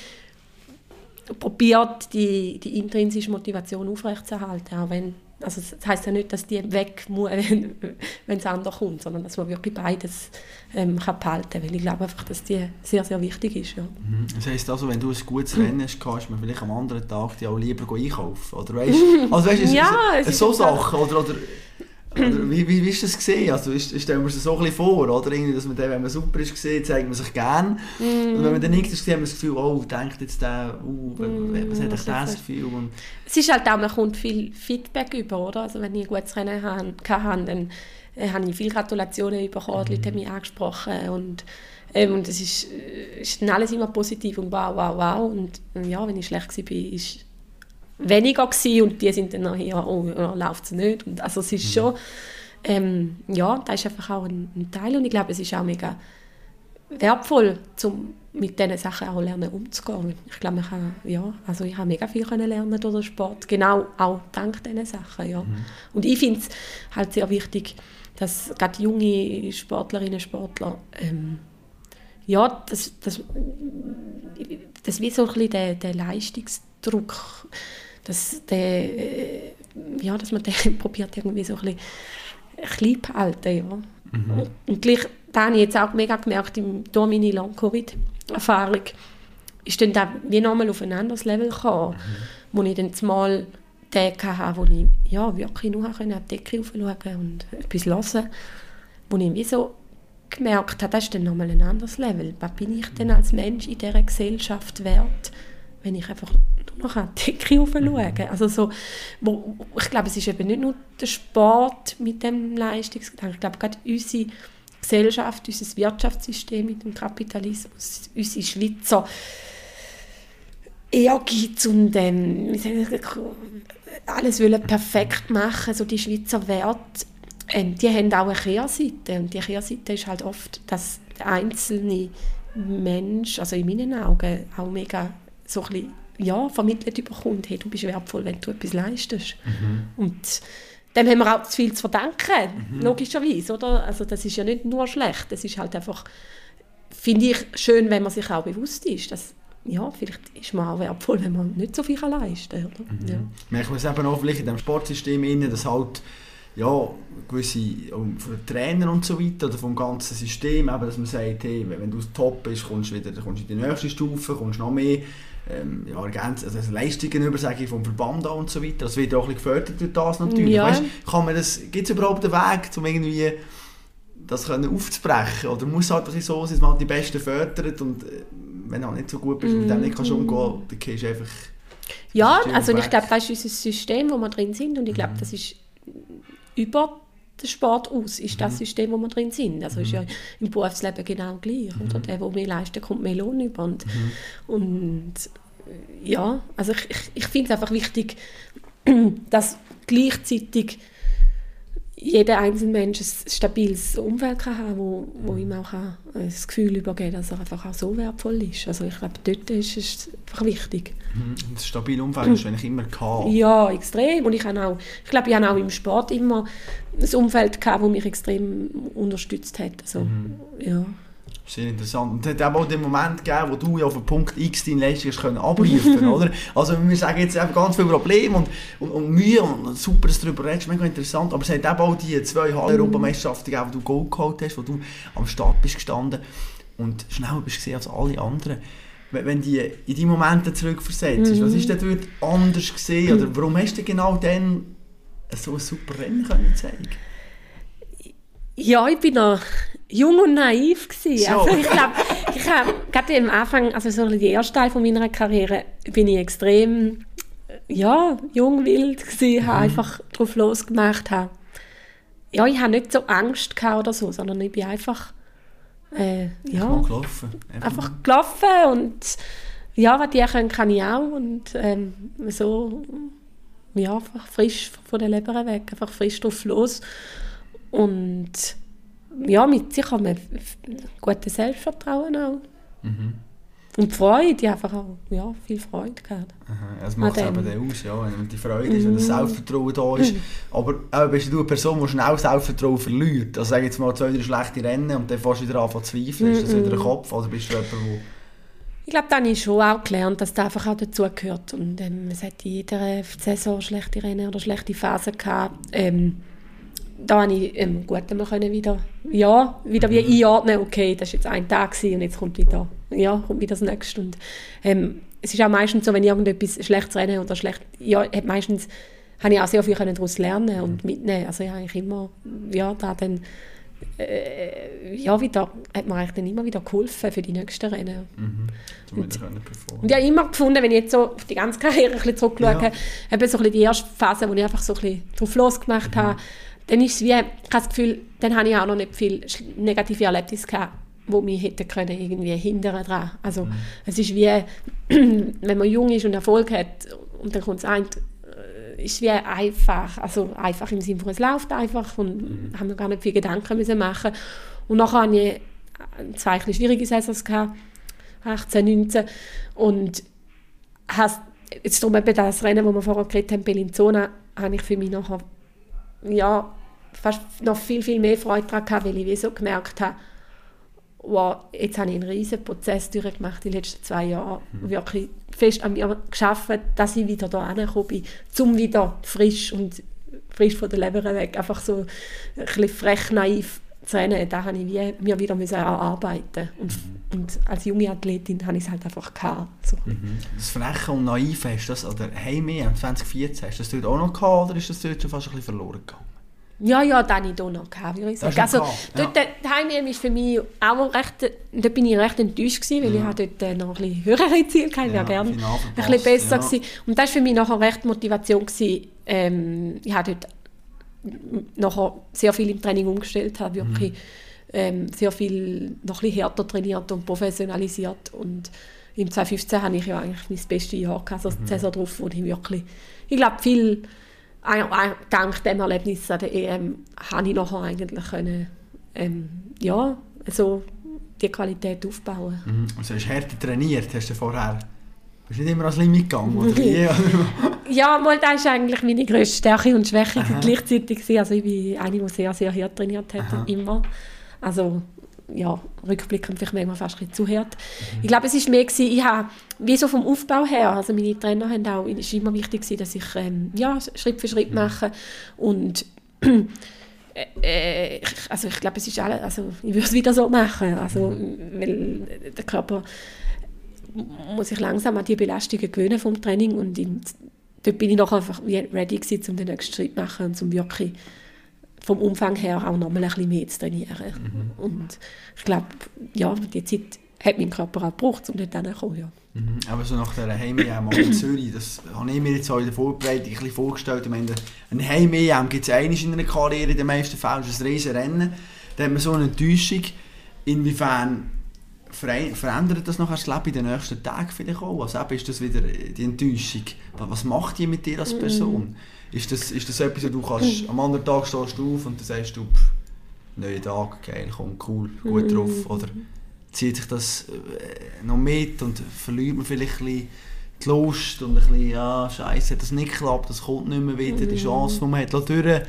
probiert, die, die intrinsische Motivation aufrechtzuerhalten. Auch wenn, also das heisst ja nicht, dass die weg muss, wenn, es anders kommt, sondern dass man wirklich beides ähm, kann behalten Weil ich glaube einfach, dass die sehr, sehr wichtig ist. Ja. Mhm. Das heisst also, wenn du ein gutes Rennen hast, kannst du vielleicht am anderen Tag die auch lieber einkaufen. Oder weißt, also weißt, ja, es, so Sachen. Oder, oder oder wie, wie, wie ist das gesehen? Also stellen wir uns das so ein bisschen vor, oder? Irgendwie, dass man dann, wenn man super ist gesehen, zeigt man sich gerne. Mm. Und wenn man dann nichts ist, hat man das Gefühl, oh, denkt jetzt der, uh, mm, was hat ich das Gefühl? Und es ist halt auch, man kommt viel Feedback über, oder? Also wenn ich ein gutes Rennen hatte, dann äh, habe ich viele Gratulationen bekommen, die Leute haben mich angesprochen und ähm, und es ist, äh, ist dann alles immer positiv und wow, wow, wow. Und ja, wenn ich schlecht war, ist weniger gewesen und die sind dann nachher, oh, ja, läuft es nicht. Und also es ist mhm. schon, ähm, ja, das ist einfach auch ein, ein, Teil und ich glaube, es ist auch mega wertvoll, um mit diesen Sachen auch lernen umzugehen. Ich glaube, ich habe, ja, also ich habe mega viel können lernen durch den Sport, genau auch dank diesen Sachen, ja. Mhm. Und ich finde es halt sehr wichtig, dass gerade junge Sportlerinnen und Sportler ähm, ja, das, das, das wie so ein bisschen der, der Leistungsdruck dass, der, äh, ja, dass man den probiert irgendwie so ein bisschen klein zu halten. Ja. Mhm. Und gleich, da habe ich jetzt auch mega gemerkt, im, durch meine Long-Covid-Erfahrung, ist dann da wie nochmal auf ein anderes Level gekommen, mhm. wo ich dann mal Tage hatte, wo ich ja, wirklich nur an die Decke schauen und etwas hören wo ich wie so gemerkt habe, das ist dann nochmal ein anderes Level. Was bin ich denn als Mensch in dieser Gesellschaft wert, wenn ich einfach noch an die Decke schauen Also so, wo, ich glaube, es ist eben nicht nur der Sport mit dem Leistungsgedanken. Ich glaube, gerade unsere Gesellschaft, unser Wirtschaftssystem mit dem Kapitalismus, unsere Schweizer Ehrgeiz und ähm, alles wollen perfekt machen, so die Schweizer Werte, ähm, die haben auch eine Kehrseite. Und die Kehrseite ist halt oft, dass der einzelne Mensch, also in meinen Augen, auch mega so ein bisschen ja, vermittelt bekommt, hey, du bist wertvoll, wenn du etwas leistest. Mhm. Und dem haben wir auch zu viel zu verdanken, mhm. logischerweise, oder? Also das ist ja nicht nur schlecht, das ist halt einfach, finde ich, schön, wenn man sich auch bewusst ist, dass ja, vielleicht ist man auch wertvoll, wenn man nicht so viel leisten kann. Mhm. Ja. Merkt man es eben auch vielleicht in diesem Sportsystem, innen, dass halt ja, gewisse von Trainer und so weiter oder vom ganzen System, eben, dass man sagt, hey, wenn du top bist, kommst du wieder kommst in die nächste Stufe, kommst noch mehr ähm, ja, also Leistungen über, sage ich, vom Verband an und so weiter. Das wird auch ein bisschen gefördert durch das natürlich. Ja. Weißt, kann man das, gibt es überhaupt einen Weg, um irgendwie das können aufzubrechen? Oder muss halt so sein, dass man halt die Besten fördert und äh, wenn du auch nicht so gut bist und mit dem nicht kannst umgehen, mhm. dann gehst du einfach... Ja, also ich glaube, das ist unser System, wo wir drin sind und ich glaube, mhm. das ist über den Sport aus, ist das mhm. System, wo wir drin sind. Also ist ja im Berufsleben genau gleich. Mhm. Oder der, der mehr leistet, kommt mehr Lohn über. Und, mhm. und ja, also ich, ich, ich finde es einfach wichtig, dass gleichzeitig jeder einzelne Mensch ein stabiles Umfeld kann haben wo, wo ihm auch das Gefühl übergeht, dass er einfach auch so wertvoll ist. Also ich glaube, dort ist es einfach wichtig. Mhm. Das stabile Umfeld ist eigentlich immer gehabt. Ja, extrem. Und ich, habe auch, ich glaube, ich habe auch im Sport immer ein Umfeld gehabt, das mich extrem unterstützt hat. Also, mhm. ja. Sehr interessant. Und es hat auch den Moment gegeben, wo du ja auf den Punkt X deine Leistung können abrufen oder? Also wir sagen jetzt eben ganz viele Probleme und, und, und Mühe und super, dass du darüber redest, mega interessant. Aber es hat eben auch die zwei Halle-Europameisterschaften gegeben, wo du Gold geholt hast, wo du am Start bist gestanden und schneller bist gesehen als alle anderen. Wenn die in die Momente zurückversetzt, mhm. was ist denn dort anders gesehen? Oder warum hast du genau dann so ein super Rennen können zeigen ja, ich bin noch jung und naiv gewesen. So. Also ich glaube, ich habe gerade am Anfang, also so die erste Teil von meiner Karriere, bin ich extrem ja, jung, wild gewesen, mhm. habe einfach drauf losgemacht. Habe. Ja, ich habe nicht so Angst gehabt oder so, sondern ich bin einfach äh, ja, gelaufen. Einfach. einfach gelaufen und ja, was die können, kann ich auch und ähm, so ja, einfach frisch von der Leber weg, einfach frisch drauf los und ja, mit sich haben wir gutes Selbstvertrauen auch. Mhm. Und Freude, einfach auch, ja, viel Freude gehabt. Aha, das macht es eben dann aus, ja, wenn die Freude ist, wenn das mhm. Selbstvertrauen da ist. Mhm. Aber äh, bist du eine Person, die schnell Selbstvertrauen verliert? Also sag jetzt mal zwei, drei schlechte Rennen und dann fährst du wieder an zu zweifeln. Ist das wieder ein mhm. Kopf oder bist du jemand, der... Ich glaube, dann habe ich schon auch gelernt, dass das einfach auch dazugehört. Und ähm, es hat in jeder Saison schlechte Rennen oder schlechte Phasen gehabt. Ähm, da habe ich ähm, gut können wieder, ja, wieder wie mhm. einordnen, okay, das war jetzt ein Tag und jetzt kommt wieder, ja, kommt wieder das nächste. Und, ähm, es ist auch meistens so, wenn ich irgendetwas Schlechtes renne oder schlecht, ja, hat meistens habe ich auch sehr viel daraus lernen und mhm. mitnehmen. Also ich habe eigentlich immer, ja, da dann, äh, ja, wieder, hat mir eigentlich dann immer wieder geholfen für die nächsten Rennen. Mhm. Und, und ich habe immer gefunden, wenn ich jetzt so auf die ganze Karriere ein bisschen zurückschaue, ja. habe so ein bisschen die erste Phase, wo ich einfach so ein bisschen drauf losgemacht mhm. habe, dann ist es wie, ich habe das Gefühl, dann habe ich auch noch nicht viele negative Erlebnisse gehabt, die mich hätten können irgendwie hindern dran. Also mhm. es ist wie, wenn man jung ist und Erfolg hat und dann kommt es ein, äh, ist wie einfach, also einfach im Sinne von, es läuft einfach und mhm. haben gar nicht viel Gedanken müssen machen. Und nachher hatte ich zwei schwierige Saisons gehabt, 18, 19 und hast jetzt darum eben das Rennen, das wir vorher geredet haben, Bellinzona, habe ich für mich nachher ja, fast noch viel, viel mehr Freude daran gehabt, weil ich wie so gemerkt habe, wow, jetzt habe ich einen riesen Prozess durchgemacht die letzten zwei Jahre, mhm. wirklich fest an mir geschafft, dass ich wieder da angekommen bin, um wieder frisch und frisch von der Leber weg, einfach so ein bisschen frech naiv zu rennen, da habe ich wie, mir wieder müssen erarbeiten und, mhm. und als junge Athletin habe ich es halt einfach gehabt. So. Mhm. Das Freche und Naive, hast das, oder hey mehr 2014, hast du das dort auch noch gehabt oder ist das dort schon fast ein bisschen verloren gegangen? Ja, ja, dann ich hier noch gehabt, würde ich sagen. Also, dort, ja. Heimnehmen ist für mich auch recht, da bin ich recht enttäuscht gewesen, weil ja. ich dort äh, noch ein bisschen höhere Ziele hatte, ja, gerne ein bisschen besser ja. gewesen. Und das war für mich nachher recht Motivation gewesen. Ähm, ich habe dort nachher sehr viel im Training umgestellt, habe wirklich mhm. ähm, sehr viel noch ein härter trainiert und professionalisiert und im 2015 hatte ich ja eigentlich mein bestes Jahr gehabt, also mhm. Saison drauf, wo ich wirklich, ich glaube, viel dank dem Erlebnis an der EM habe ich nachher eigentlich können, ähm, ja, so die Qualität aufbauen. Mhm. Also hast du härter trainiert, hast du vorher bist nicht immer ans Limit gegangen, oder wie? ja, mal, das war eigentlich meine grösste Stärke und Schwäche Aha. gleichzeitig. Also ich bin eine, die sehr, sehr hart trainiert hat, Aha. immer. Also ja, rückblickend vielleicht manchmal fast ein bisschen zu hart. Mhm. Ich glaube, es war mehr, gewesen, ich habe, wie so vom Aufbau her, also meine Trainer haben auch, es ist immer wichtig gewesen, dass ich ähm, ja, Schritt für Schritt mhm. mache und äh, also ich glaube, es ist alles, also ich würde es wieder so machen, also weil der Körper muss sich langsam an die Belastungen gewöhnen vom Training und in, dort bin ich noch einfach ready gewesen, um den nächsten Schritt zu machen und um wirklich vom Umfang her auch noch mal ein bisschen mehr zu trainieren. Mhm. Und ich glaube, ja, die Zeit hat mein Körper auch gebraucht, um dort hinzukommen, ja. Mhm. Aber so nach dieser Heim-EM in Zürich, das habe ich mir jetzt auch in der Vorbereitung ein bisschen vorgestellt. Ich meine, ein Heim-EM gibt es einmal in einer Karriere, in den meisten Fällen ist ein riesen Rennen. Da hat man so eine Enttäuschung. Inwiefern verändert das nachher das Leben in den nächsten Tagen vielleicht auch? Also eben ist das wieder die Enttäuschung. Was macht die mit dir als Person? Mm. Ist, das, ist das etwas, wo du kannst, am anderen Tag stehst du auf und dann sagst du, pff, neuer Tag, geil, komm, cool, gut mm. drauf. Oder zieht sich das äh, noch mit und verliert man vielleicht ein bisschen die Lust und ein bisschen, ja, scheiße, hat das nicht geklappt, das kommt nicht mehr wieder, die mm. Chance, die man hat, durch ja.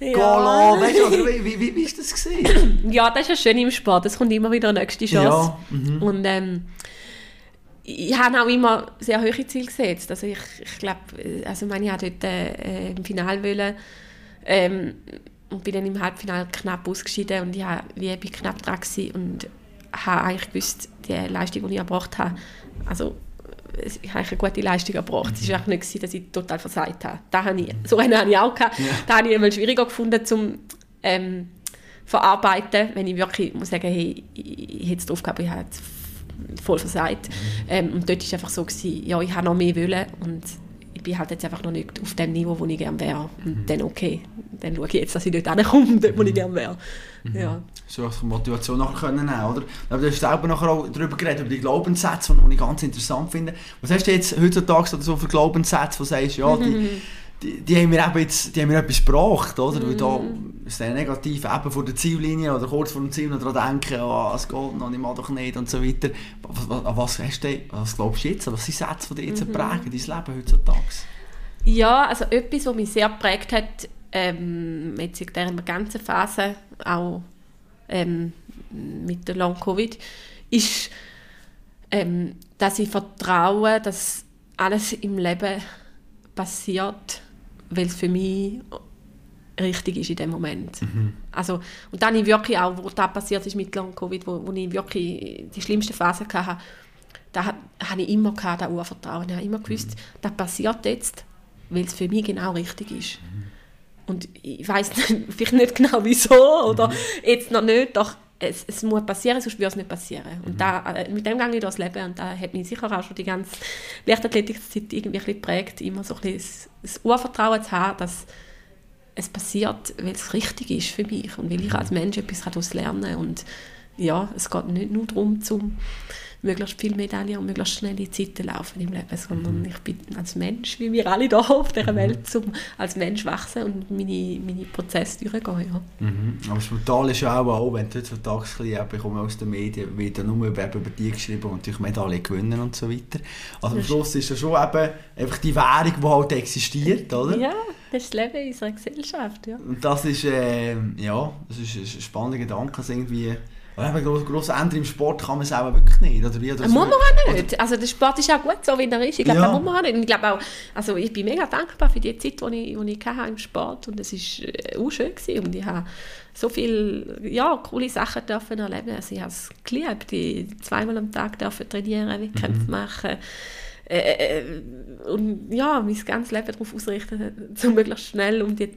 Gehen weißt du, wie, wie, wie, wie ist das gesehen? Ja, das ist ja schön im Sport, es kommt immer wieder eine nächste Chance. Ja. Mhm. Und ähm, ich habe auch immer sehr hohe Ziele gesetzt. Also ich, ich glaube, also meine, ich dort äh, im Finale wollen, ähm, und bin dann im Halbfinale knapp ausgeschieden und ich war wie bin knapp dran und habe eigentlich gewusst, die Leistung, die ich erbracht habe, also ich habe eine gute Leistung erbracht. Es war nicht, so, dass ich total versagt habe. Das habe ich, so einen habe ich auch gehabt. Ja. Das habe ich einmal schwieriger gefunden, zum ähm, verarbeiten, wenn ich wirklich muss sagen, hey, ich, ich hätte es drauf gehabt, ich habe voll versagt. Ähm, und dort war es einfach so, gewesen, ja, ich habe noch mehr wollen und ich bin halt jetzt einfach noch nicht auf dem Niveau, wo ich gerne wäre. Und mhm. dann okay, dann schaue ich jetzt, dass ich dort hinkomme, dort, wo ich mhm. gerne wäre. Mhm. Ja. So als Motivation nachher können nehmen, oder? Aber du hast selber nachher auch darüber geredet, über die Glaubenssätze, die ich ganz interessant finde. Was hast du jetzt heutzutage so für Glaubenssätze, wo du sagst, ja, die, die, die, haben mir eben jetzt, die haben mir etwas gebracht, oder? Mm. Weil da ist der negativ eben vor der Ziellinie oder kurz vor dem Ziel noch daran denken, oh, es geht noch, ich mag doch nicht und so weiter. Was, was, hast du, was glaubst du jetzt? Was sind Sätze, die dich jetzt -hmm. prägen, dein Leben heutzutage? Ja, also etwas, was mich sehr geprägt hat, ähm, jetzt in dieser ganzen Phase, auch ähm, mit der Long-Covid, ist, ähm, dass ich vertraue, dass alles im Leben passiert, weil es für mich richtig ist in dem Moment. Mhm. Also, und dann ich wirklich auch, wo das passiert ist mit Long-Covid, wo, wo ich wirklich die schlimmste Phase hatte, da hatte ich immer gehabt, das Urvertrauen. Ich habe immer gewusst, mhm. das passiert jetzt, weil es für mich genau richtig ist. Mhm. Und ich weiß vielleicht nicht genau wieso oder mhm. jetzt noch nicht, doch es, es muss passieren, sonst würde es nicht passieren. Und mhm. da, äh, mit dem gehe ich durchs Leben und da hat mich sicher auch schon die ganze Leichtathletikszeit irgendwie ein geprägt, immer so ein bisschen das, das Urvertrauen zu haben, dass es passiert, weil es richtig ist für mich und weil ich mhm. als Mensch etwas daraus lernen kann. Und ja, es geht nicht nur darum, zum möglichst viele Medaillen und möglichst schnelle Zeiten laufen im Leben, sondern mhm. ich bin als Mensch, wie wir alle hier auf dieser mhm. Welt, zum als Mensch wachsen und meine, meine Prozesse durchgehen. Ja. Mhm. Aber das Brutale ist ja auch, auch wenn du heutzutage ein bisschen aus den Medien, wird ja nur über, über die geschrieben und natürlich Medaillen gewinnen und so weiter. Also am Schluss ist ja schon eben einfach die Währung, die halt existiert, oder? Ja, das ist das Leben unserer Gesellschaft, ja. Und das ist, äh, ja, das ist ein spannender Gedanke, irgendwie aber grosse, grosse Änderungen im Sport kann man es auch wirklich nicht, oder wie? Oder muss man auch nicht. Also der Sport ist auch gut, so wie er ist. Ich glaube, ja. muss man auch nicht. Und ich glaube auch, also ich bin mega dankbar für die Zeit, die ich, die ich hatte im Sport und es war äh, auch schön gewesen. und ich habe so viele ja, coole Sachen dürfen erleben. Also ich habe es geliebt, ich zweimal am Tag dürfen trainieren, Wettkämpfe mhm. machen äh, äh, und ja, mein ganzes Leben darauf ausrichten, so möglichst schnell um die,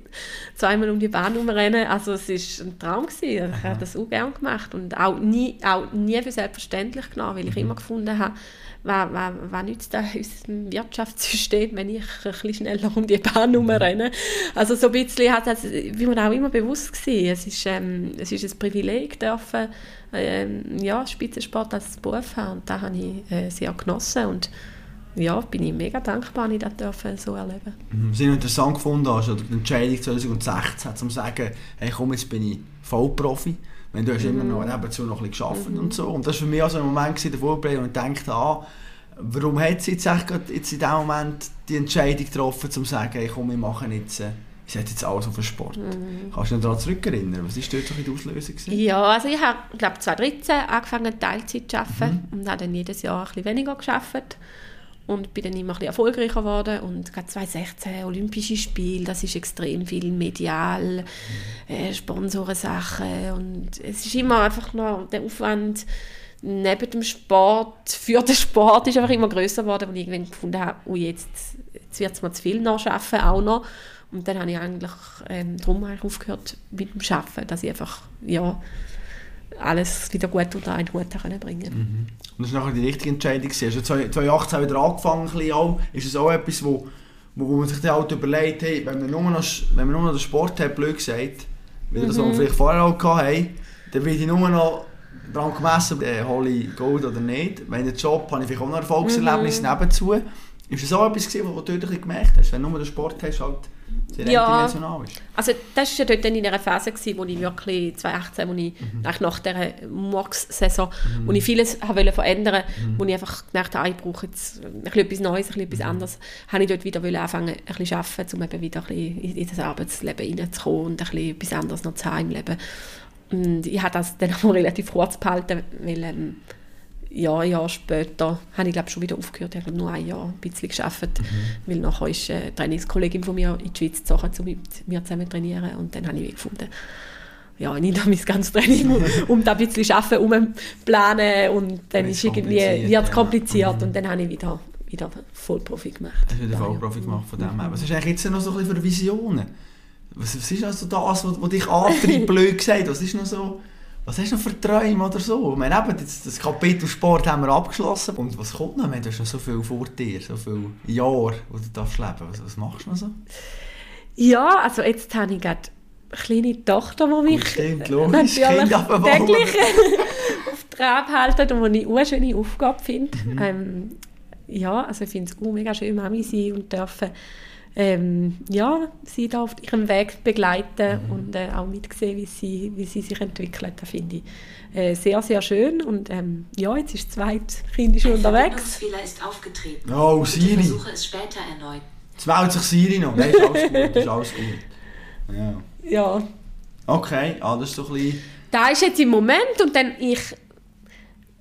zweimal um die Bahn herumrennen. Also es war ein Traum. Gewesen. Ich habe das auch gerne gemacht und auch nie, auch nie für selbstverständlich genommen, weil ich mhm. immer gefunden habe, was, was, was nützt das unserem Wirtschaftssystem, wenn ich ein bisschen schneller um die Bahn mhm. herumrenne. Also so ein bisschen hat das, wie man auch immer bewusst gesehen, es ist, ähm, es ist ein Privileg dürfen, ähm, ja, Spitzensport als Beruf haben und da habe ich äh, sehr genossen und ja, bin ich mega dankbar, dass ich das so erleben mhm. Was ich interessant gefunden hast, oder die Entscheidung 2016, um zu sagen, hey komm, jetzt bin ich Vollprofi. Wenn du hast mhm. immer noch nebenzu noch ein bisschen gearbeitet mhm. und so. Und das war für mich also ein Moment in der Vorbereitung, und ich dachte, ah, warum hat sie jetzt, jetzt in diesem Moment die Entscheidung getroffen, zu sagen, hey komm, wir machen jetzt, äh, sie hat jetzt alles auf den Sport. Mhm. Kannst du dich daran zurückerinnern? Was war dort so die Auslösung? Gewesen? Ja, also ich habe, glaube 2013 angefangen Teilzeit zu arbeiten mhm. und habe dann jedes Jahr ein bisschen weniger gearbeitet und bin dann immer ein erfolgreicher geworden und gerade 2016 Olympische Spiele, das ist extrem viel medial, äh, Sponsorensachen und es ist immer einfach noch der Aufwand neben dem Sport, für den Sport ist einfach immer größer geworden, und ich irgendwann gefunden habe, oh jetzt, jetzt wird es mir zu viel noch schaffen, auch noch. Und dann habe ich eigentlich ähm, darum aufgehört mit dem Arbeiten, dass ich einfach, ja, alles wieder gut unter einen Hut bringen. Mhm. Und das war nachher die richtige Entscheidung. Hast du 2018 wieder angefangen? Auch. Ist es auch etwas, wo, wo, man sich dann halt überlegt, hey, wenn man nur noch, wenn man nur noch den Sport hat, blöd gesagt, wie mhm. das wir vielleicht vorher auch hatten, dann will ich nur noch daran gemessen, äh, hole ich Gold oder nicht. Wenn ich Job habe ich vielleicht auch noch Erfolgserlebnis mhm. nebenzu. Ist das auch etwas, gewesen, was du dort gemerkt hast, wenn du nur den Sport hast, halt sehr ja, ist. Also das war ja dort in einer Phase, gewesen, wo ich wirklich 2018, wo ich mhm. nach der Murks-Saison, mhm. wo ich vieles wollte verändern mhm. wo ich einfach gemerkt habe, ich brauche jetzt ein bisschen etwas Neues, ein bisschen etwas mhm. anderes, habe ich dort wieder anfangen, ein bisschen zu arbeiten, um eben wieder ein bisschen in das Arbeitsleben reinzukommen und ein bisschen etwas anderes noch zu haben im Leben. Und ich habe das dann auch relativ kurz behalten, weil ähm, ja, ein Jahr später habe ich glaube schon wieder aufgehört. Ich habe nur ein Jahr ein bisschen gearbeitet, mhm. weil nachher ist eine Trainingskollegin von mir in die Schweiz gezogen, um mit mir zusammen zu trainieren und dann habe ich gefunden, ja, nicht mein ganzes Training um, um da ein bisschen zu arbeiten, um planen und dann ist irgendwie wird es kompliziert mhm. und dann habe ich wieder, wieder Vollprofi gemacht. Hast du wieder Vollprofi gemacht von dem her. Was ist eigentlich jetzt noch so ein bisschen für Visionen? Was, was ist also das, was, was dich antreibt, blöd gesagt? Was ist noch so... Was hast du noch für Träume oder so? Ich meine, eben, das, das Kapitel Sport haben wir abgeschlossen. Und was kommt noch? Du hast noch so viel vor dir, so viele Jahre, wo du darfst leben was, was machst du noch so? Ja, also jetzt habe ich gerade eine kleine Tochter, die mich Stimmt, logisch, täglich auf Trab halten und die ich eine schöne Aufgabe finde. Mhm. Ähm, ja, also ich finde es mega schön, Mami sein und dürfen ähm, ja, sie da auf ihrem Weg begleiten mhm. und äh, auch mitsehen, wie sie, wie sie sich entwickelt. Das finde ich äh, sehr, sehr schön. Und ähm, ja, jetzt ist das zweite Kind schon unterwegs. Ein ist aufgetreten. Oh, Siri. Ich versuche es später erneut. Jetzt wählt sich Siri noch. Nein, ist alles gut. Ist alles gut. Ja. ja. Okay, alles so ein bisschen... Da ist jetzt im Moment und dann ich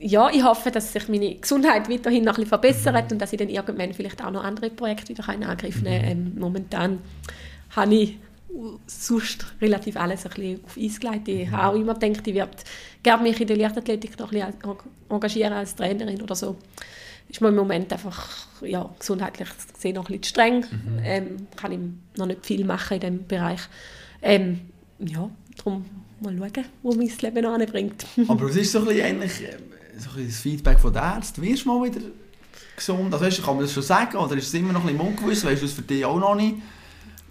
ja, ich hoffe, dass sich meine Gesundheit weiterhin noch ein bisschen verbessert mhm. und dass ich dann irgendwann vielleicht auch noch andere Projekte wieder in Angriff nehmen kann. Ähm, momentan habe ich sonst relativ alles ein bisschen auf Eis gelegt. Ich habe auch immer gedacht, ich werde gerne mich in der Leichtathletik noch ein bisschen engagieren als Trainerin oder so. Ist mir im Moment einfach ja, gesundheitlich gesehen noch ein bisschen streng. Mhm. Ähm, kann ich noch nicht viel machen in diesem Bereich. Ähm, ja, darum mal schauen, wo mein Leben anbringt. Aber es ist so ein bisschen ähnlich so das Feedback von den Ärzten, wirst du mal wieder gesund? Also weißt, kann man das schon sagen oder ist es immer noch ein bisschen ungewiss? Weißt du das für dich auch noch nicht?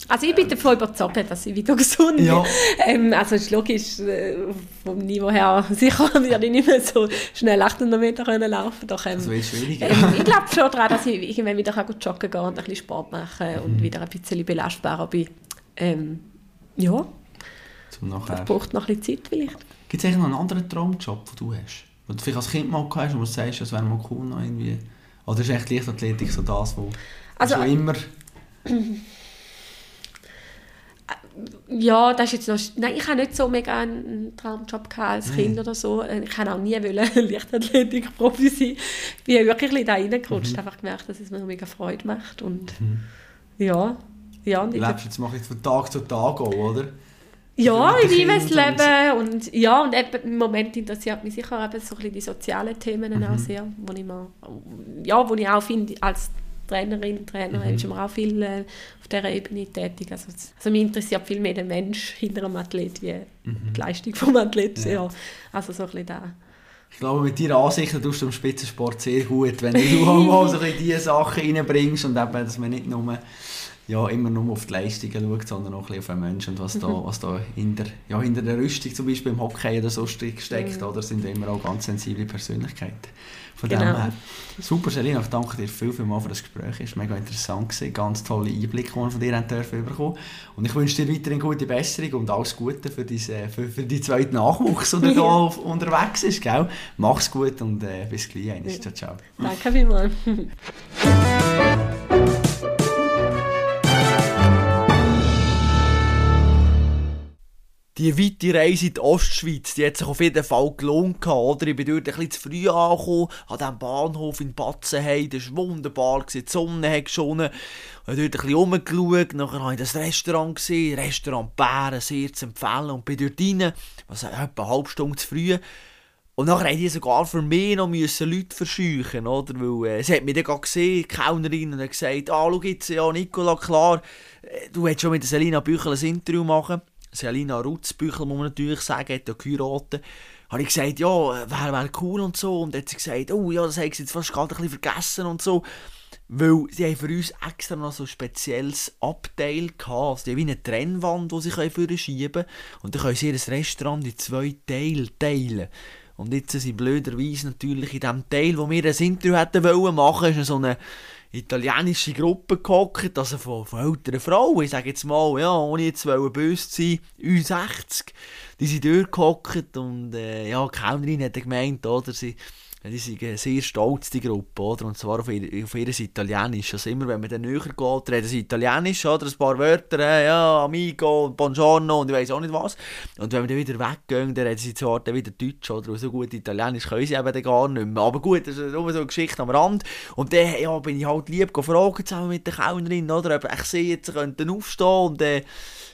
Also ich bin davon überzeugt, dass ich wieder gesund bin. Ja. Ähm, also es ist logisch, äh, vom Niveau her sicher werde ich nicht mehr so schnell 800 Meter können laufen Doch, ähm, Das wird schwierig. Ähm, ich glaube schon daran, dass ich irgendwann wieder gut joggen gehen und ein bisschen Sport machen mhm. und wieder ein bisschen belastbarer bin. Ähm, ja, Zum nachher. das braucht noch ein bisschen Zeit vielleicht. Gibt es eigentlich noch einen anderen Traumjob, den du hast? Oder vielleicht als Kind mal hast, wo du sagst, das wäre mal cool noch irgendwie. Oder ist echt Leichtathletik so das, wo also, schon immer... Ja, das ist jetzt noch... Nein, ich habe nicht so mega einen Traumjob als Nein. Kind oder so. Ich kann auch nie Leichtathletik-Profi sein. Ich bin wirklich da reingerutscht, mhm. einfach gemerkt, dass es mir mega Freude macht und mhm. ja. ja und du lebst jetzt mal von Tag zu Tag auch, oder? Ja, liebe das Leben und ja, und eben, im Moment interessiert mich sicher eben so ein die sozialen Themen mhm. auch sehr, wo ich, mal, ja, wo ich auch finde, als Trainerin, Trainer mhm. ist auch viel äh, auf dieser Ebene tätig. Also, also mich interessiert viel mehr der Mensch hinter einem Athlet wie mhm. die Leistung des Athleten. Ja. ja. Also so ein bisschen da. Ich glaube, mit deiner Ansicht tust du im Spitzensport sehr gut, wenn du auch mal so diese Sachen reinbringst und eben, dass man nicht nur ja, immer nur auf die Leistungen schaut, sondern auch ein bisschen auf den Menschen und was da, mhm. was da hinter, ja, hinter der Rüstung zum Beispiel im Hockey oder so steckt, mhm. oder sind immer auch ganz sensible Persönlichkeiten. Von genau. dem her. Super, Selina, ich danke dir viel, viel mal für das Gespräch. Es war mega interessant, gewesen. ganz tolle Einblicke, die wir von dir dürfen bekommen. Und ich wünsche dir weiterhin gute Besserung und alles Gute für, diese, für, für die zweite Nachwuchs, der da unterwegs ist. Gell? Mach's gut und äh, bis gleich. Ciao, ciao. Danke vielmals. die weite Reise in die Ostschweiz, die hat sich auf jeden Fall gelohnt, oder? Ich bin dort ein bisschen zu früh angekommen, an diesem Bahnhof in Batzenheim, das war wunderbar, die Sonne hat geschonnen. Ich habe dort ein bisschen rumgeschaut, nachher habe ich das Restaurant gesehen, Restaurant Bären, sehr zu empfehlen, und bin dort rein, was etwa eine halbe Stunde zu früh. Und nachher mussten die sogar für mich noch müssen Leute verscheuchen, oder? Weil, äh, sie hat mich dann gesehen, die Kellnerin, und hat gesagt, ah, schau jetzt, ja, Nicola, klar, äh, du willst schon mit Selina Büchel ein Interview machen. Selina Rutzbüchel, muss man natürlich sagen, hat ja geheiratet. Habe ich gesagt, ja, wäre wär cool und so. Und dann hat sie gesagt, oh ja, das habe ich jetzt fast gerade ein vergessen und so. Weil sie haben für uns extra noch so ein spezielles Abteil gehabt. Also die haben wie eine Trennwand, die sie für schieben können. Und dann können sie ihr Restaurant in zwei Teile teilen. Und jetzt sind blöderweise natürlich in dem Teil, wo wir ein Interview hätten wollen machen, ist so eine italienische Gruppe gehockt, also von, von älteren Frauen, ich sage jetzt mal, ja, ohne jetzt böse zu sein, U60, die sind dort gehockt und äh, ja, die Kellnerin hat gemeint, oder, sie die sind sehr stolz, die Gruppe, oder? Und zwar auf ihr, auf ihr Italienisch. Also immer, wenn man dann näher geht, reden sie Italienisch, oder? Ein paar Wörter, äh, ja, Amigo, Buongiorno und ich weiß auch nicht was. Und wenn wir dann wieder weggehen, dann reden sie zwar dann wieder Deutsch, oder? Und so gut Italienisch können sie eben dann gar nicht mehr. Aber gut, das ist nur so eine Geschichte am Rand. Und dann, ja, bin ich halt lieb gefragt, zusammen mit der Kellnerin, oder? Ob ich sehe, jetzt könnten aufstehen und äh,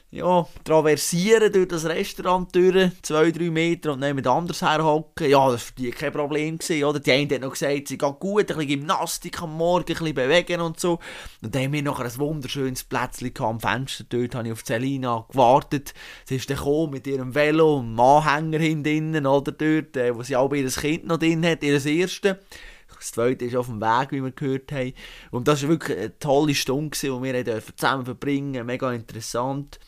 ja, traversieren durch das Restaurant durch, zwei, drei Meter und mit anders herhocken. Ja, das war für die kein Problem. Gewesen, oder? Die eine hat noch gesagt, sie geht gut, ein bisschen Gymnastik am Morgen, ein bisschen bewegen und so. Und dann haben wir noch ein wunderschönes Plätzchen am Fenster. Dort habe ich auf Celina gewartet. Sie ist dann gekommen mit ihrem Velo, einem Anhänger hinten, oder dort, äh, wo sie auch ihr Kind noch drin hat, ihr erstes. Das zweite ist auf dem Weg, wie wir gehört haben. Und das war wirklich eine tolle Stunde, die wir zusammen verbringen durften. Mega interessant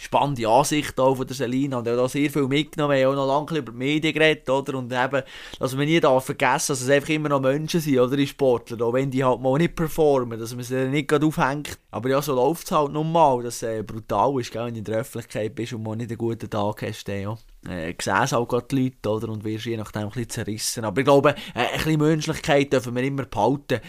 spannende Ansicht auch von der Selina und auch sehr viel mitgenommen, wir haben auch noch lange über die Medien geredet, oder? Und eben, dass man nie darf vergessen, dass es einfach immer noch Menschen sind, oder? Die Sportler, auch wenn die halt mal nicht performen, dass man sie nicht gerade aufhängt. Aber ja, so läuft es halt nun mal, dass es äh, brutal ist, gell? wenn du in der Öffentlichkeit bist und mal nicht einen guten Tag hast, dann, ja. Äh, siehst auch gerade die Leute, oder? Und wirst je nachdem ein bisschen zerrissen. Aber ich glaube, äh, ein bisschen Menschlichkeit dürfen wir immer behalten.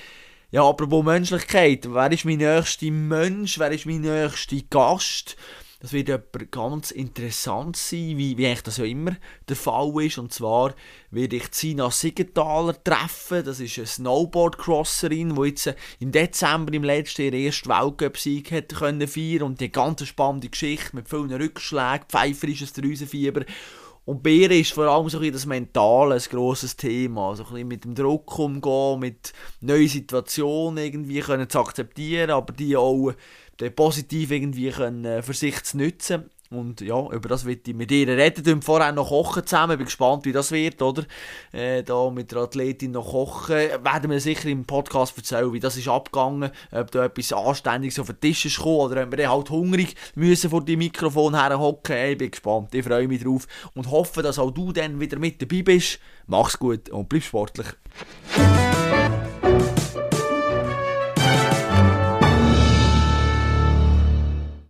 Ja, apropos Menschlichkeit, wer ist mein nächster Mensch, wer ist mein nächster Gast? Das wird jemand ganz interessant sein, wie, wie das ja immer der Fall ist. Und zwar werde ich Sina Siegenthaler treffen. Das ist eine Snowboard-Crosserin, die jetzt im Dezember im letzten Jahr erst Weltcup-Sieg hätte können feiern und die ganze spannende Geschichte mit vielen Rückschlägen, pfeiferisches Drüsenfieber. Und bei ihr ist vor allem so ein das Mentale ein grosses Thema. Also ein mit dem Druck umgehen, mit neuen Situationen irgendwie können zu akzeptieren, aber die auch positiv irgendwie können, äh, für sich zu nutzen. Und ja, über das wird ich mit ihr reden. Wir vorher noch kochen zusammen. Bin gespannt, wie das wird, oder? Äh, da mit der Athletin noch kochen. Werden wir sicher im Podcast erzählen, wie das ist abgegangen. Ob da etwas Anständiges auf den Tisch ist gekommen oder ob wir halt hungrig müssen vor dem Mikrofon herhocken. Hey, ich bin gespannt. Ich freue mich drauf. Und hoffe, dass auch du dann wieder mit dabei bist. Mach's gut und bleib sportlich.